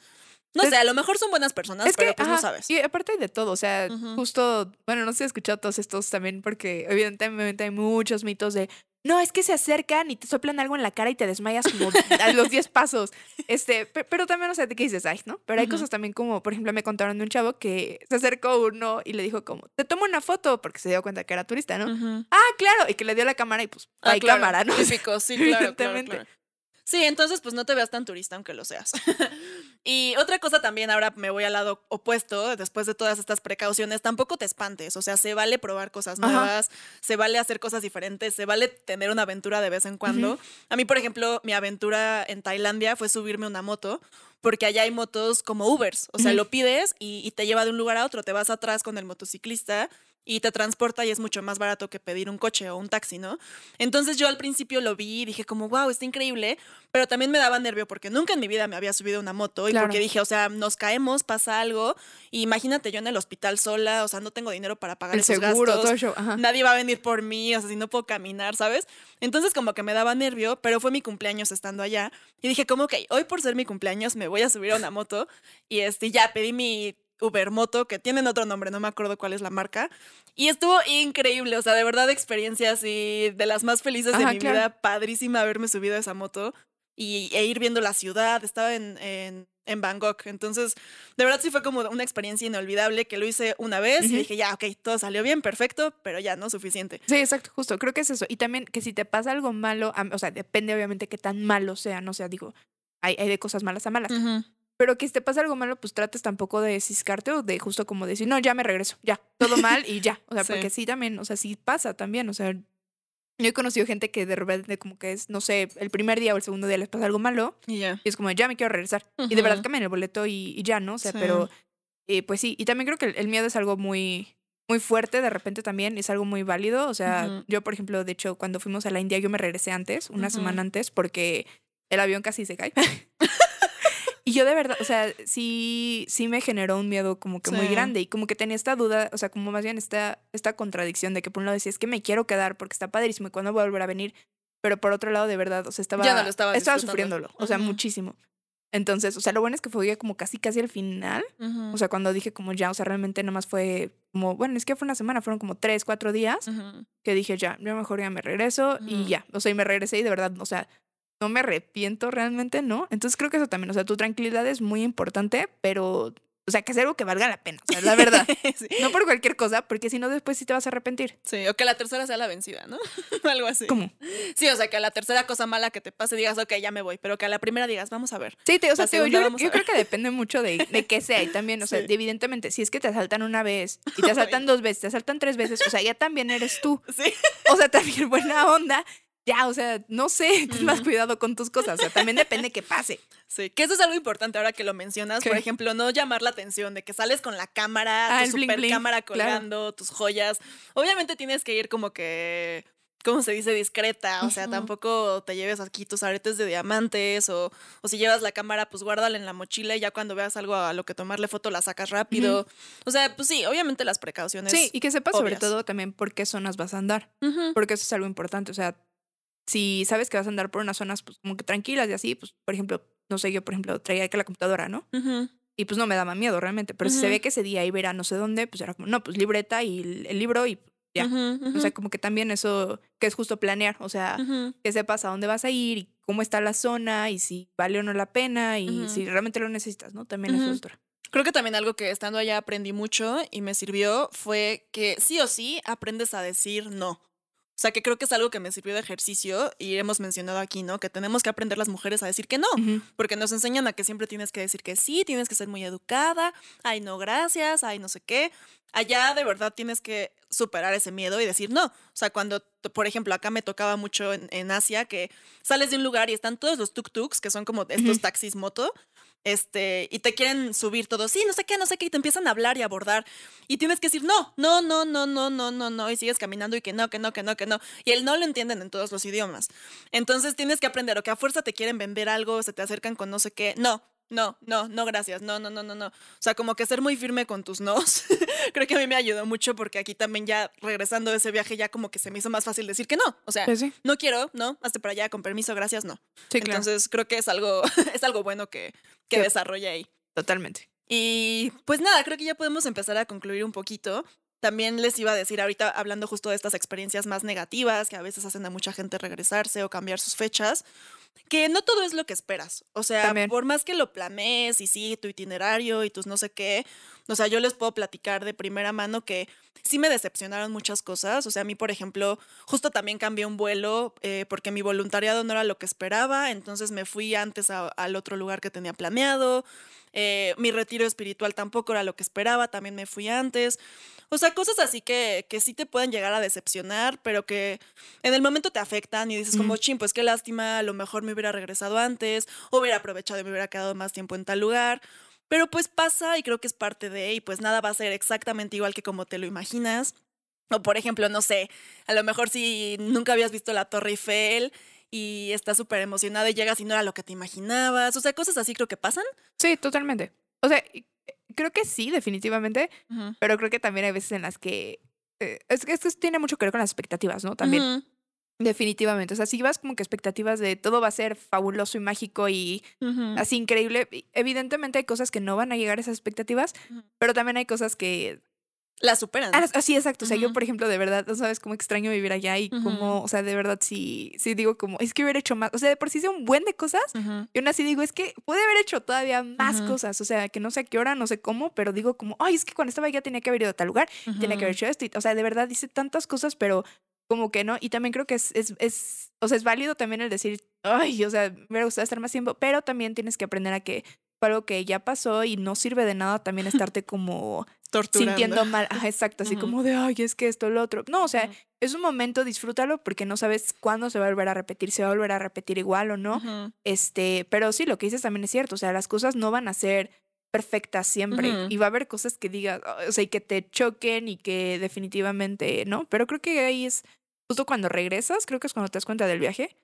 Speaker 1: No sé, a lo mejor son buenas personas,
Speaker 2: Es que,
Speaker 1: pero pues no
Speaker 2: ajá,
Speaker 1: sabes.
Speaker 2: Y aparte de todo, o sea, justo, bueno, no sé si he escuchado todos estos también, porque evidentemente hay muchos mitos de, no, es que se acercan y te soplan algo en la cara y te desmayas como a los 10 pasos. Este, pe- pero también, o sea, qué dices, ay, ¿no? Pero hay cosas también como, por ejemplo, me contaron de un chavo que se acercó uno y le dijo como, te tomo una foto, porque se dio cuenta que era turista, ¿no? Ah, claro, y que le dio la cámara y pues,
Speaker 1: Ah,
Speaker 2: hay
Speaker 1: claro,
Speaker 2: cámara, ¿no?
Speaker 1: Típico, sí, claro, claro,
Speaker 2: Evidentemente.
Speaker 1: claro. Sí, entonces pues no te veas tan turista aunque lo seas. y otra cosa también, ahora me voy al lado opuesto, después de todas estas precauciones, tampoco te espantes, o sea, se vale probar cosas
Speaker 2: Ajá.
Speaker 1: nuevas, se vale hacer cosas diferentes, se vale tener una aventura de vez en cuando. A mí, por ejemplo, mi aventura en Tailandia fue subirme una moto. Porque allá hay motos como Ubers, o sea, lo pides y, y te lleva de un lugar a otro, te vas atrás con el motociclista y te transporta y es mucho más barato que pedir un coche o un taxi, ¿no? Entonces yo al principio lo vi y dije como, wow, está increíble, pero también me daba nervio porque nunca en mi vida me había subido a una moto y
Speaker 2: Claro.
Speaker 1: porque dije, o sea, nos caemos, pasa algo, y imagínate yo en el hospital sola, o sea, no tengo dinero para pagar
Speaker 2: El
Speaker 1: esos
Speaker 2: seguro,
Speaker 1: gastos.
Speaker 2: todo ajá.
Speaker 1: Nadie va a venir por mí, o sea, si no puedo caminar, ¿sabes? Entonces como que me daba nervio, pero fue mi cumpleaños estando allá y dije como, ok, hoy por ser mi cumpleaños me voy a subir a una moto y este, ya pedí mi Uber Moto, que tienen otro nombre, no me acuerdo cuál es la marca, y estuvo increíble, o sea, de verdad experiencias y de las más felices de mi
Speaker 2: claro.
Speaker 1: vida, padrísima haberme subido a esa moto y, e ir viendo la ciudad, estaba en, en, en Bangkok, entonces de verdad sí fue como una experiencia inolvidable que lo hice una vez y dije, ya, ok, todo salió bien, perfecto, pero ya, no suficiente.
Speaker 2: Sí, exacto, justo. Creo que es eso. Y también que si te pasa algo malo, o sea, depende obviamente qué tan malo sea, no sea, digo, hay, hay de cosas malas a malas.
Speaker 1: Ujú.
Speaker 2: Pero que si te pasa algo malo, pues trates tampoco de ciscarte o de justo como decir, no, ya me regreso, ya, todo mal y ya. O sea,
Speaker 1: Sí.
Speaker 2: porque sí también, o sea, sí pasa también. O sea, yo he conocido gente que de repente como que es, no sé, el primer día o el segundo día les pasa algo malo
Speaker 1: Y ya.
Speaker 2: y es como, ya me quiero regresar. Y de verdad cambian el boleto y, y ya, ¿no? O sea,
Speaker 1: Sí.
Speaker 2: pero eh, pues sí. Y también creo que el, el miedo es algo muy, muy fuerte de repente también, es algo muy válido. O sea, yo, por ejemplo, de hecho, cuando fuimos a la India, yo me regresé antes, una semana antes, porque el avión casi se cae. Y yo de verdad, o sea, sí, sí me generó un miedo como que muy grande y como que tenía esta duda, o sea, como más bien esta, esta contradicción de que por un lado decía, es que me quiero quedar porque está padrísimo y cuándo voy a volver a venir, pero por otro lado, de verdad, o sea, estaba,
Speaker 1: Ya no lo
Speaker 2: estaba sufriéndolo, o sea, muchísimo. Entonces, o sea, lo bueno es que fue como casi, casi al final, o sea, cuando dije como ya, o sea, realmente nada más fue como, bueno, es que fue una semana, fueron como tres, cuatro días que dije ya, yo mejor ya me regreso y ya, o sea, y me regresé y de verdad, o sea, no me arrepiento realmente, ¿no? Entonces creo que eso también, o sea, tu tranquilidad es muy importante, pero, o sea, que sea algo que valga la pena, o sea, la verdad.
Speaker 1: sí.
Speaker 2: no por cualquier cosa, porque si no después sí te vas a arrepentir.
Speaker 1: Sí, o que la tercera sea la vencida, ¿no? Algo así.
Speaker 2: ¿Cómo?
Speaker 1: Sí, o sea, que a la tercera cosa mala que te pase digas, ok, ya me voy, pero que a la primera digas, vamos a ver.
Speaker 2: Sí, te, o sea, te
Speaker 1: segunda
Speaker 2: yo, creo que depende mucho de, de qué sea y también, o sea,
Speaker 1: Sí.
Speaker 2: evidentemente, si es que te asaltan una vez y te asaltan dos veces, te asaltan tres veces, o sea, ya también eres tú.
Speaker 1: Sí.
Speaker 2: O sea, también buena onda. Ya, o sea, no sé, ten más cuidado con tus cosas. O sea, también depende que pase.
Speaker 1: Sí, que eso es algo importante ahora que lo mencionas. Por ejemplo, no llamar la atención de que sales con la cámara,
Speaker 2: Ah,
Speaker 1: tu
Speaker 2: bling
Speaker 1: super
Speaker 2: bling,
Speaker 1: cámara
Speaker 2: claro.
Speaker 1: colgando, tus joyas. Obviamente tienes que ir como que, ¿cómo se dice? Discreta. O sea, tampoco te lleves aquí tus aretes de diamantes o, o si llevas la cámara, pues guárdala en la mochila y ya cuando veas algo a lo que tomarle foto la sacas rápido. O sea, pues sí, obviamente las precauciones.
Speaker 2: Sí, y que sepas sobre todo también por qué zonas vas a andar. Porque eso es algo importante. O sea, si sabes que vas a andar por unas zonas pues como que tranquilas y así, pues, por ejemplo, no sé, yo, por ejemplo, traía que la computadora, ¿no? Y pues no me daba miedo realmente. Pero si se ve que ese día iba a ir a no sé dónde, pues era como, no, pues libreta y el, libro y ya. O sea, como que también eso, que es justo planear. O sea, que sepas a dónde vas a ir y cómo está la zona y si vale o no la pena y si realmente lo necesitas, ¿no? También eso es otra.
Speaker 1: Creo que también algo que estando allá aprendí mucho y me sirvió fue que sí o sí aprendes a decir no. O sea, que creo que es algo que me sirvió de ejercicio y hemos mencionado aquí, ¿no? Que tenemos que aprender las mujeres a decir que no, porque nos enseñan a que siempre tienes que decir que sí, tienes que ser muy educada, ay, no, gracias, ay, no sé qué. Allá de verdad tienes que superar ese miedo y decir no. O sea, cuando, por ejemplo, acá me tocaba mucho en, en Asia que sales de un lugar y están todos los tuk-tuks, que son como estos taxis moto, este, y te quieren subir todos, sí, no sé qué, no sé qué, y te empiezan a hablar y a abordar. Y tienes que decir, no, no, no, no, no, no, no, no, y sigues caminando y que no, que no, que no, que no. Y el no lo entienden en todos los idiomas. Entonces tienes que aprender, o que a fuerza te quieren vender algo, se te acercan con no sé qué, no. No, no, no, gracias. No, no, no, no, no. O sea, como que ser muy firme con tus nos. Creo que a mí me ayudó mucho porque aquí también ya regresando de ese viaje ya como que se me hizo más fácil decir que no. O sea,
Speaker 2: Pues sí,
Speaker 1: no quiero, no, hazte para allá, con permiso, gracias, no.
Speaker 2: sí, claro.
Speaker 1: Entonces creo que es algo, es algo bueno que, que
Speaker 2: Sí.
Speaker 1: desarrolla ahí.
Speaker 2: Totalmente.
Speaker 1: Y pues nada, creo que ya podemos empezar a concluir un poquito. También les iba a decir ahorita, hablando justo de estas experiencias más negativas que a veces hacen a mucha gente regresarse o cambiar sus fechas, que no todo es lo que esperas. O sea,
Speaker 2: También.
Speaker 1: por más que lo planees y sí, tu itinerario y tus no sé qué, o sea, yo les puedo platicar de primera mano que sí me decepcionaron muchas cosas. O sea, a mí, por ejemplo, justo también cambié un vuelo eh, porque mi voluntariado no era lo que esperaba, entonces me fui antes a- al otro lugar que tenía planeado. Eh, mi retiro espiritual tampoco era lo que esperaba, también me fui antes. O sea, cosas así que, que sí te pueden llegar a decepcionar, pero que en el momento te afectan y dices como, chin, pues qué lástima, a lo mejor me hubiera regresado antes, o hubiera aprovechado y me hubiera quedado más tiempo en tal lugar. Pero pues pasa y creo que es parte de, y pues nada va a ser exactamente igual que como te lo imaginas. O por ejemplo, no sé, a lo mejor si nunca habías visto la Torre Eiffel y estás súper emocionada y llegas y no era lo que te imaginabas. O sea, cosas así creo que pasan.
Speaker 2: Sí, totalmente. O sea, creo que sí, definitivamente, pero creo que también hay veces en las que... eh, es que esto tiene mucho que ver con las expectativas, ¿no? También, definitivamente. O sea, si vas como que expectativas de todo va a ser fabuloso y mágico y así increíble, evidentemente hay cosas que no van a llegar a esas expectativas, pero también hay cosas que...
Speaker 1: La superan.
Speaker 2: Ah, Así, exacto. O sea, yo, por ejemplo, de verdad, no sabes cómo extraño vivir allá y cómo, o sea, de verdad sí, sí digo como, es que hubiera hecho más. O sea, de por sí hice un buen de cosas. Y aún así digo, es que pude haber hecho todavía más cosas. O sea, que no sé a qué hora, no sé cómo, pero digo como, ay, es que cuando estaba allá tenía que haber ido a tal lugar, tenía que haber hecho esto. y- o sea, de verdad hice tantas cosas, pero como que no. Y también creo que es, es, es, o sea, es válido también el decir, ay, o sea, me hubiera gustado estar más tiempo, pero también tienes que aprender a que fue algo que ya pasó y no sirve de nada también estarte como
Speaker 1: Torturando.
Speaker 2: sintiendo mal. Ajá, exacto, así como de, ay, es que esto, lo otro. No, o sea, es un momento, disfrútalo porque no sabes cuándo se va a volver a repetir, se va a volver a repetir igual o no. Este, pero sí, lo que dices también es cierto, o sea, las cosas no van a ser perfectas siempre y va a haber cosas que digas, o sea, y que te choquen y que definitivamente, ¿no? Pero creo que ahí es justo cuando regresas, creo que es cuando te das cuenta del viaje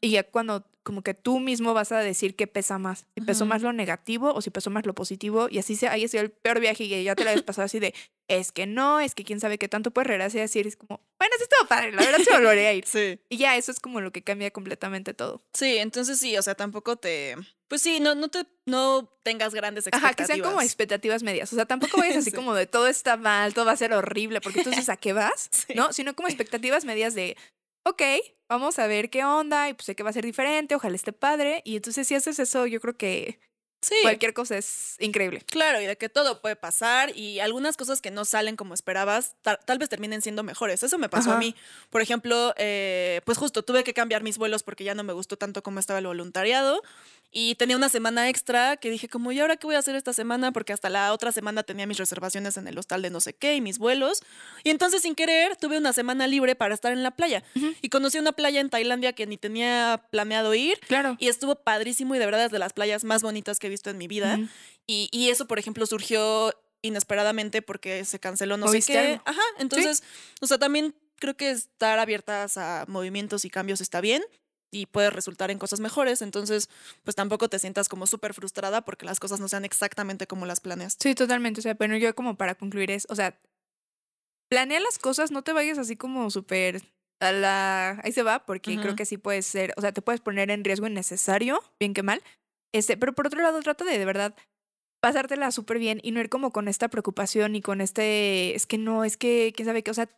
Speaker 2: y ya cuando como que tú mismo vas a decir qué pesa más, si pesó
Speaker 1: Ujú.
Speaker 2: más lo negativo o si pesó más lo positivo y así se haya sido el peor viaje y ya te la habías pasado así de, es que no, es que quién sabe qué tanto puedes regresar y decir, es como, bueno, sí estuvo padre, la verdad sí volveré a ir.
Speaker 1: Sí.
Speaker 2: Y ya eso es como lo que cambia completamente todo.
Speaker 1: Sí, entonces sí, o sea, tampoco te. Pues sí, no, no te no tengas grandes
Speaker 2: Ajá,
Speaker 1: expectativas.
Speaker 2: que sean como expectativas medias. O sea, tampoco vayas así
Speaker 1: Sí.
Speaker 2: como de todo está mal, todo va a ser horrible, porque entonces ¿a qué vas?
Speaker 1: Sí.
Speaker 2: ¿No? Sino como expectativas medias de, ok, vamos a ver qué onda y pues sé que va a ser diferente, ojalá esté padre. Y entonces si haces eso, yo creo que
Speaker 1: Sí.
Speaker 2: cualquier cosa es increíble.
Speaker 1: Claro, y de que todo puede pasar y algunas cosas que no salen como esperabas, ta- tal vez terminen siendo mejores. Eso me pasó a mí. Por ejemplo, eh, pues justo tuve que cambiar mis vuelos porque ya no me gustó tanto como estaba el voluntariado y tenía una semana extra que dije como, ¿y ahora qué voy a hacer esta semana? Porque hasta la otra semana tenía mis reservaciones en el hostal de no sé qué y mis vuelos. Y entonces sin querer tuve una semana libre para estar en la playa. Y conocí una playa en Tailandia que ni tenía planeado ir.
Speaker 2: Claro.
Speaker 1: Y estuvo padrísimo y de verdad es de las playas más bonitas que he visto en mi vida. Y, y eso, por ejemplo, surgió inesperadamente porque se canceló no sé
Speaker 2: ¿Moviste
Speaker 1: qué.
Speaker 2: algo?
Speaker 1: Ajá, entonces, o sea, también creo que estar abiertas a movimientos y cambios está bien y puede resultar en cosas mejores. Entonces, pues tampoco te sientas como súper frustrada porque las cosas no sean exactamente como las planeas.
Speaker 2: Sí, totalmente. O sea, bueno, yo como para concluir es, o sea, planea las cosas, no te vayas así como súper a la... Ahí se va, porque creo que sí puedes ser, o sea, te puedes poner en riesgo innecesario, bien que mal. Este, pero por otro lado, trata de de verdad pasártela súper bien y no ir como con esta preocupación y con este, es que no, es que, quién sabe qué, o sea,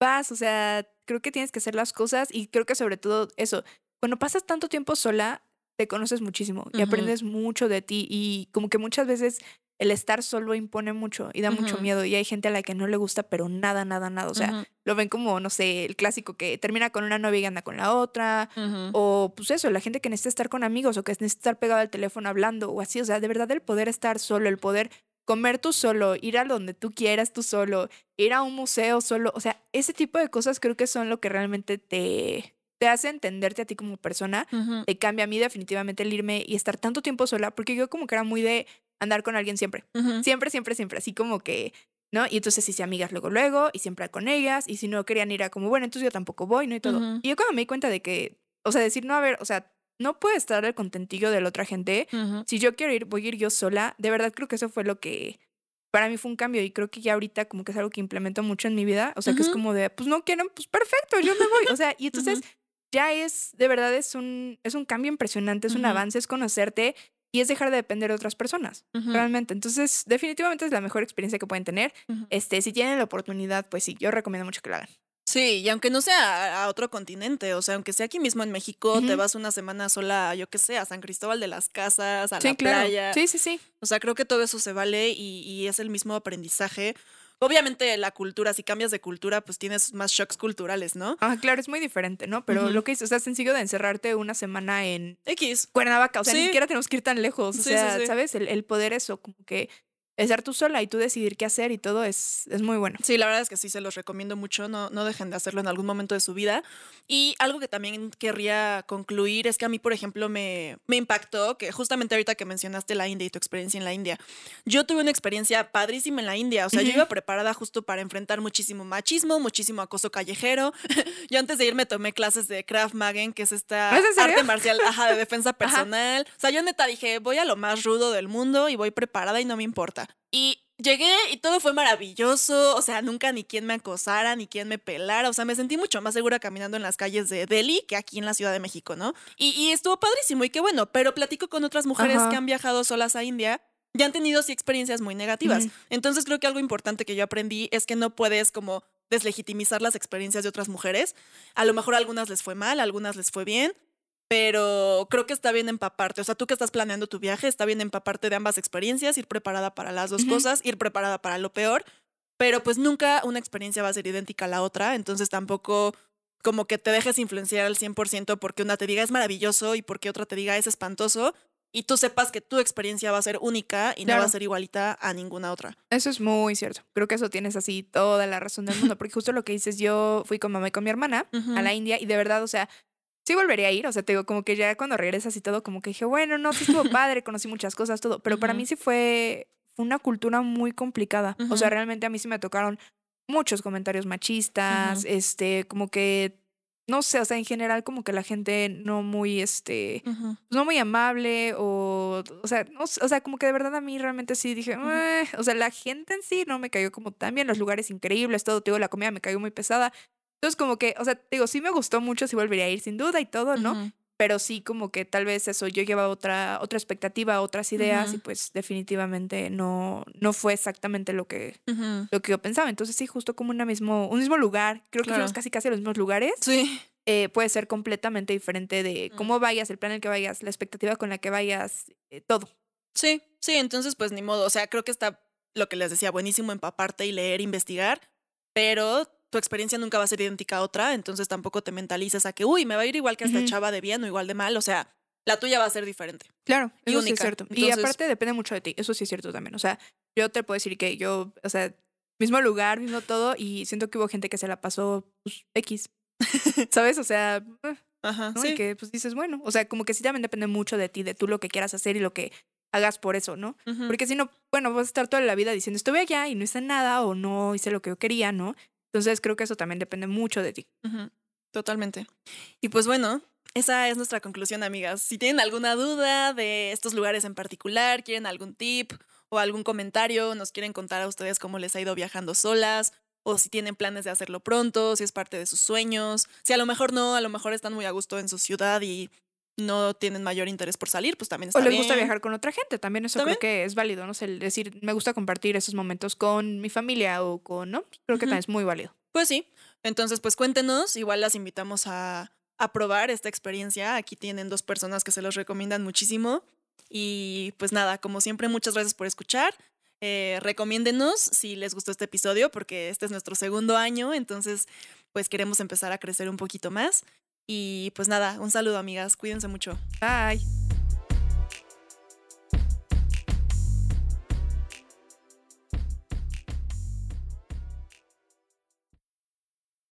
Speaker 2: vas, o sea, creo que tienes que hacer las cosas y creo que sobre todo eso, cuando pasas tanto tiempo sola, te conoces muchísimo y aprendes mucho de ti y como que muchas veces el estar solo impone mucho y da mucho miedo y hay gente a la que no le gusta, pero nada, nada, nada, o sea, lo ven como, no sé, el clásico que termina con una novia y anda con la otra, o pues eso, la gente que necesita estar con amigos o que necesita estar pegado al teléfono hablando o así, o sea, de verdad el poder estar solo, el poder comer tú solo, ir a donde tú quieras tú solo, ir a un museo solo, o sea, ese tipo de cosas creo que son lo que realmente te, te hace entenderte a ti como persona, te cambia a mí definitivamente el irme y estar tanto tiempo sola, porque yo como que era muy de andar con alguien siempre, siempre, siempre, siempre, así como que, ¿no? Y entonces hice amigas luego, luego, y siempre con ellas, y si no querían ir a como, bueno, entonces yo tampoco voy, ¿no? Y todo. Y yo cuando me di cuenta de que, o sea, decir, no, a ver, o sea, no puede estar el contentillo de la otra gente. Si yo quiero ir, voy a ir yo sola. De verdad creo que eso fue lo que para mí fue un cambio y creo que ya ahorita como que es algo que implemento mucho en mi vida. O sea, que es como de, pues no quieren, pues perfecto, yo me voy. O sea, y entonces ya es, de verdad es un, es un cambio impresionante, es un avance, es conocerte y es dejar de depender de otras personas, realmente. Entonces, definitivamente es la mejor experiencia que pueden tener.
Speaker 1: Ujú.
Speaker 2: Este, si tienen la oportunidad, pues sí, yo recomiendo mucho que lo hagan.
Speaker 1: Sí, y aunque no sea a, otro continente, o sea, aunque sea aquí mismo en México, te vas una semana sola, yo qué sé, a San Cristóbal de las Casas, a la playa.
Speaker 2: Sí, sí, sí.
Speaker 1: O sea, creo que todo eso se vale y, y es el mismo aprendizaje. Obviamente la cultura, si cambias de cultura, pues tienes más shocks culturales, ¿no?
Speaker 2: Ah, claro, es muy diferente, ¿no? Pero lo que es, o sea, sencillo de encerrarte una semana en
Speaker 1: X.
Speaker 2: Cuernavaca, o sea, ni siquiera tenemos que ir tan lejos. O
Speaker 1: Sí, sí,
Speaker 2: sea,
Speaker 1: sí.
Speaker 2: ¿sabes? El, el poder eso, como que estar tú sola y tú decidir qué hacer y todo es, es muy bueno.
Speaker 1: Sí, la verdad es que sí, se los recomiendo mucho, no, no dejen de hacerlo en algún momento de su vida. Y algo que también querría concluir es que a mí, por ejemplo, me, me impactó, que justamente ahorita que mencionaste la India y tu experiencia en la India, yo tuve una experiencia padrísima en la India, o sea, yo iba preparada justo para enfrentar muchísimo machismo, muchísimo acoso callejero. yo antes de irme tomé clases de Krav Maga, que es esta
Speaker 2: ¿Es en serio?
Speaker 1: arte marcial ajá, de defensa personal. O sea, yo neta dije, voy a lo más rudo del mundo y voy preparada y no me importa. Y llegué y todo fue maravilloso, o sea, nunca ni quien me acosara, ni quien me pelara, o sea, me sentí mucho más segura caminando en las calles de Delhi que aquí en la Ciudad de México, ¿no? Y, y estuvo padrísimo y qué bueno, pero platico con otras mujeres
Speaker 2: Ajá.
Speaker 1: que han viajado solas a India y han tenido sí experiencias muy negativas. Entonces creo que algo importante que yo aprendí es que no puedes como deslegitimizar las experiencias de otras mujeres. A lo mejor a algunas les fue mal, a algunas les fue bien, pero creo que está bien empaparte. O sea, tú que estás planeando tu viaje, está bien empaparte de ambas experiencias, ir preparada para las dos cosas, ir preparada para lo peor, pero pues nunca una experiencia va a ser idéntica a la otra, entonces tampoco como que te dejes influenciar al 100% porque una te diga es maravilloso y porque otra te diga es espantoso. y tú sepas que tu experiencia va a ser única y no va a ser igualita a ninguna otra.
Speaker 2: Eso es muy cierto. Creo que eso tienes así toda la razón del mundo, porque justo lo que dices, yo fui con mamá y con mi hermana a la India y de verdad, o sea, sí volvería a ir, o sea, te digo, como que ya cuando regresas y todo, como que dije, bueno, no, sí estuvo padre, conocí muchas cosas, todo, pero para mí sí fue, una cultura muy complicada. O sea, realmente a mí sí me tocaron muchos comentarios machistas, este, como que, no sé, o sea, en general como que la gente no muy, este, pues, no muy amable o, o sea, no o sea, como que de verdad a mí realmente sí dije, o sea, la gente en sí no me cayó como tan bien, los lugares increíbles, todo, te digo, la comida me cayó muy pesada. Entonces, como que, o sea, digo, sí me gustó mucho, sí volvería a ir sin duda y todo, ¿no? Pero sí como que tal vez eso, yo llevaba otra, otra expectativa, otras ideas y
Speaker 1: Ujú.
Speaker 2: pues definitivamente no, no fue exactamente lo que, lo que yo pensaba. Entonces sí, justo como una mismo, un mismo lugar, creo que fuimos casi casi a los mismos lugares
Speaker 1: Sí.
Speaker 2: eh, puede ser completamente diferente de
Speaker 1: Mm.
Speaker 2: cómo vayas, el plan en el que vayas, la expectativa con la que vayas, eh, todo.
Speaker 1: Sí, sí, entonces pues ni modo, o sea, creo que está lo que les decía, buenísimo empaparte y leer, investigar, pero tu experiencia nunca va a ser idéntica a otra, entonces tampoco te mentalices a que, uy, me va a ir igual que esta
Speaker 2: Ujú.
Speaker 1: chava de bien o igual de mal, o sea, la tuya va a ser diferente.
Speaker 2: Claro,
Speaker 1: Y
Speaker 2: eso sí es
Speaker 1: única.
Speaker 2: cierto. y
Speaker 1: Entonces-
Speaker 2: aparte depende mucho de ti, eso sí es cierto también. O sea, yo te puedo decir que yo, o sea, mismo lugar, mismo todo, y siento que hubo gente que se la pasó pues, X. ¿Sabes? O sea,
Speaker 1: Ajá,
Speaker 2: ¿no?
Speaker 1: sí.
Speaker 2: Y que pues dices, bueno, o sea, como que sí también depende mucho de ti, de tú lo que quieras hacer y lo que hagas por eso, ¿no?
Speaker 1: Ujú.
Speaker 2: Porque si no, bueno, vas a estar toda la vida diciendo, estuve allá y no hice nada o no hice lo que yo quería, ¿no? Entonces creo que eso también depende mucho de ti.
Speaker 1: Totalmente. Y pues bueno, esa es nuestra conclusión, amigas. Si tienen alguna duda de estos lugares en particular, quieren algún tip o algún comentario, nos quieren contar a ustedes cómo les ha ido viajando solas, o si tienen planes de hacerlo pronto, si es parte de sus sueños, si a lo mejor no, a lo mejor están muy a gusto en su ciudad y no tienen mayor interés por salir, pues también está
Speaker 2: O les gusta viajar con otra gente, también eso
Speaker 1: ¿También?
Speaker 2: creo que es válido, ¿no? sé, el decir, me gusta compartir esos momentos con mi familia o con, ¿no? Creo que también es muy válido.
Speaker 1: Pues sí. Entonces, pues cuéntenos. Igual las invitamos a, a probar esta experiencia. Aquí tienen dos personas que se los recomiendan muchísimo. Y pues nada, como siempre, muchas gracias por escuchar. Eh, recomiéndenos si les gustó este episodio, porque este es nuestro segundo año. Entonces, pues queremos empezar a crecer un poquito más. Y pues nada, un saludo, amigas. Cuídense mucho.
Speaker 2: Bye.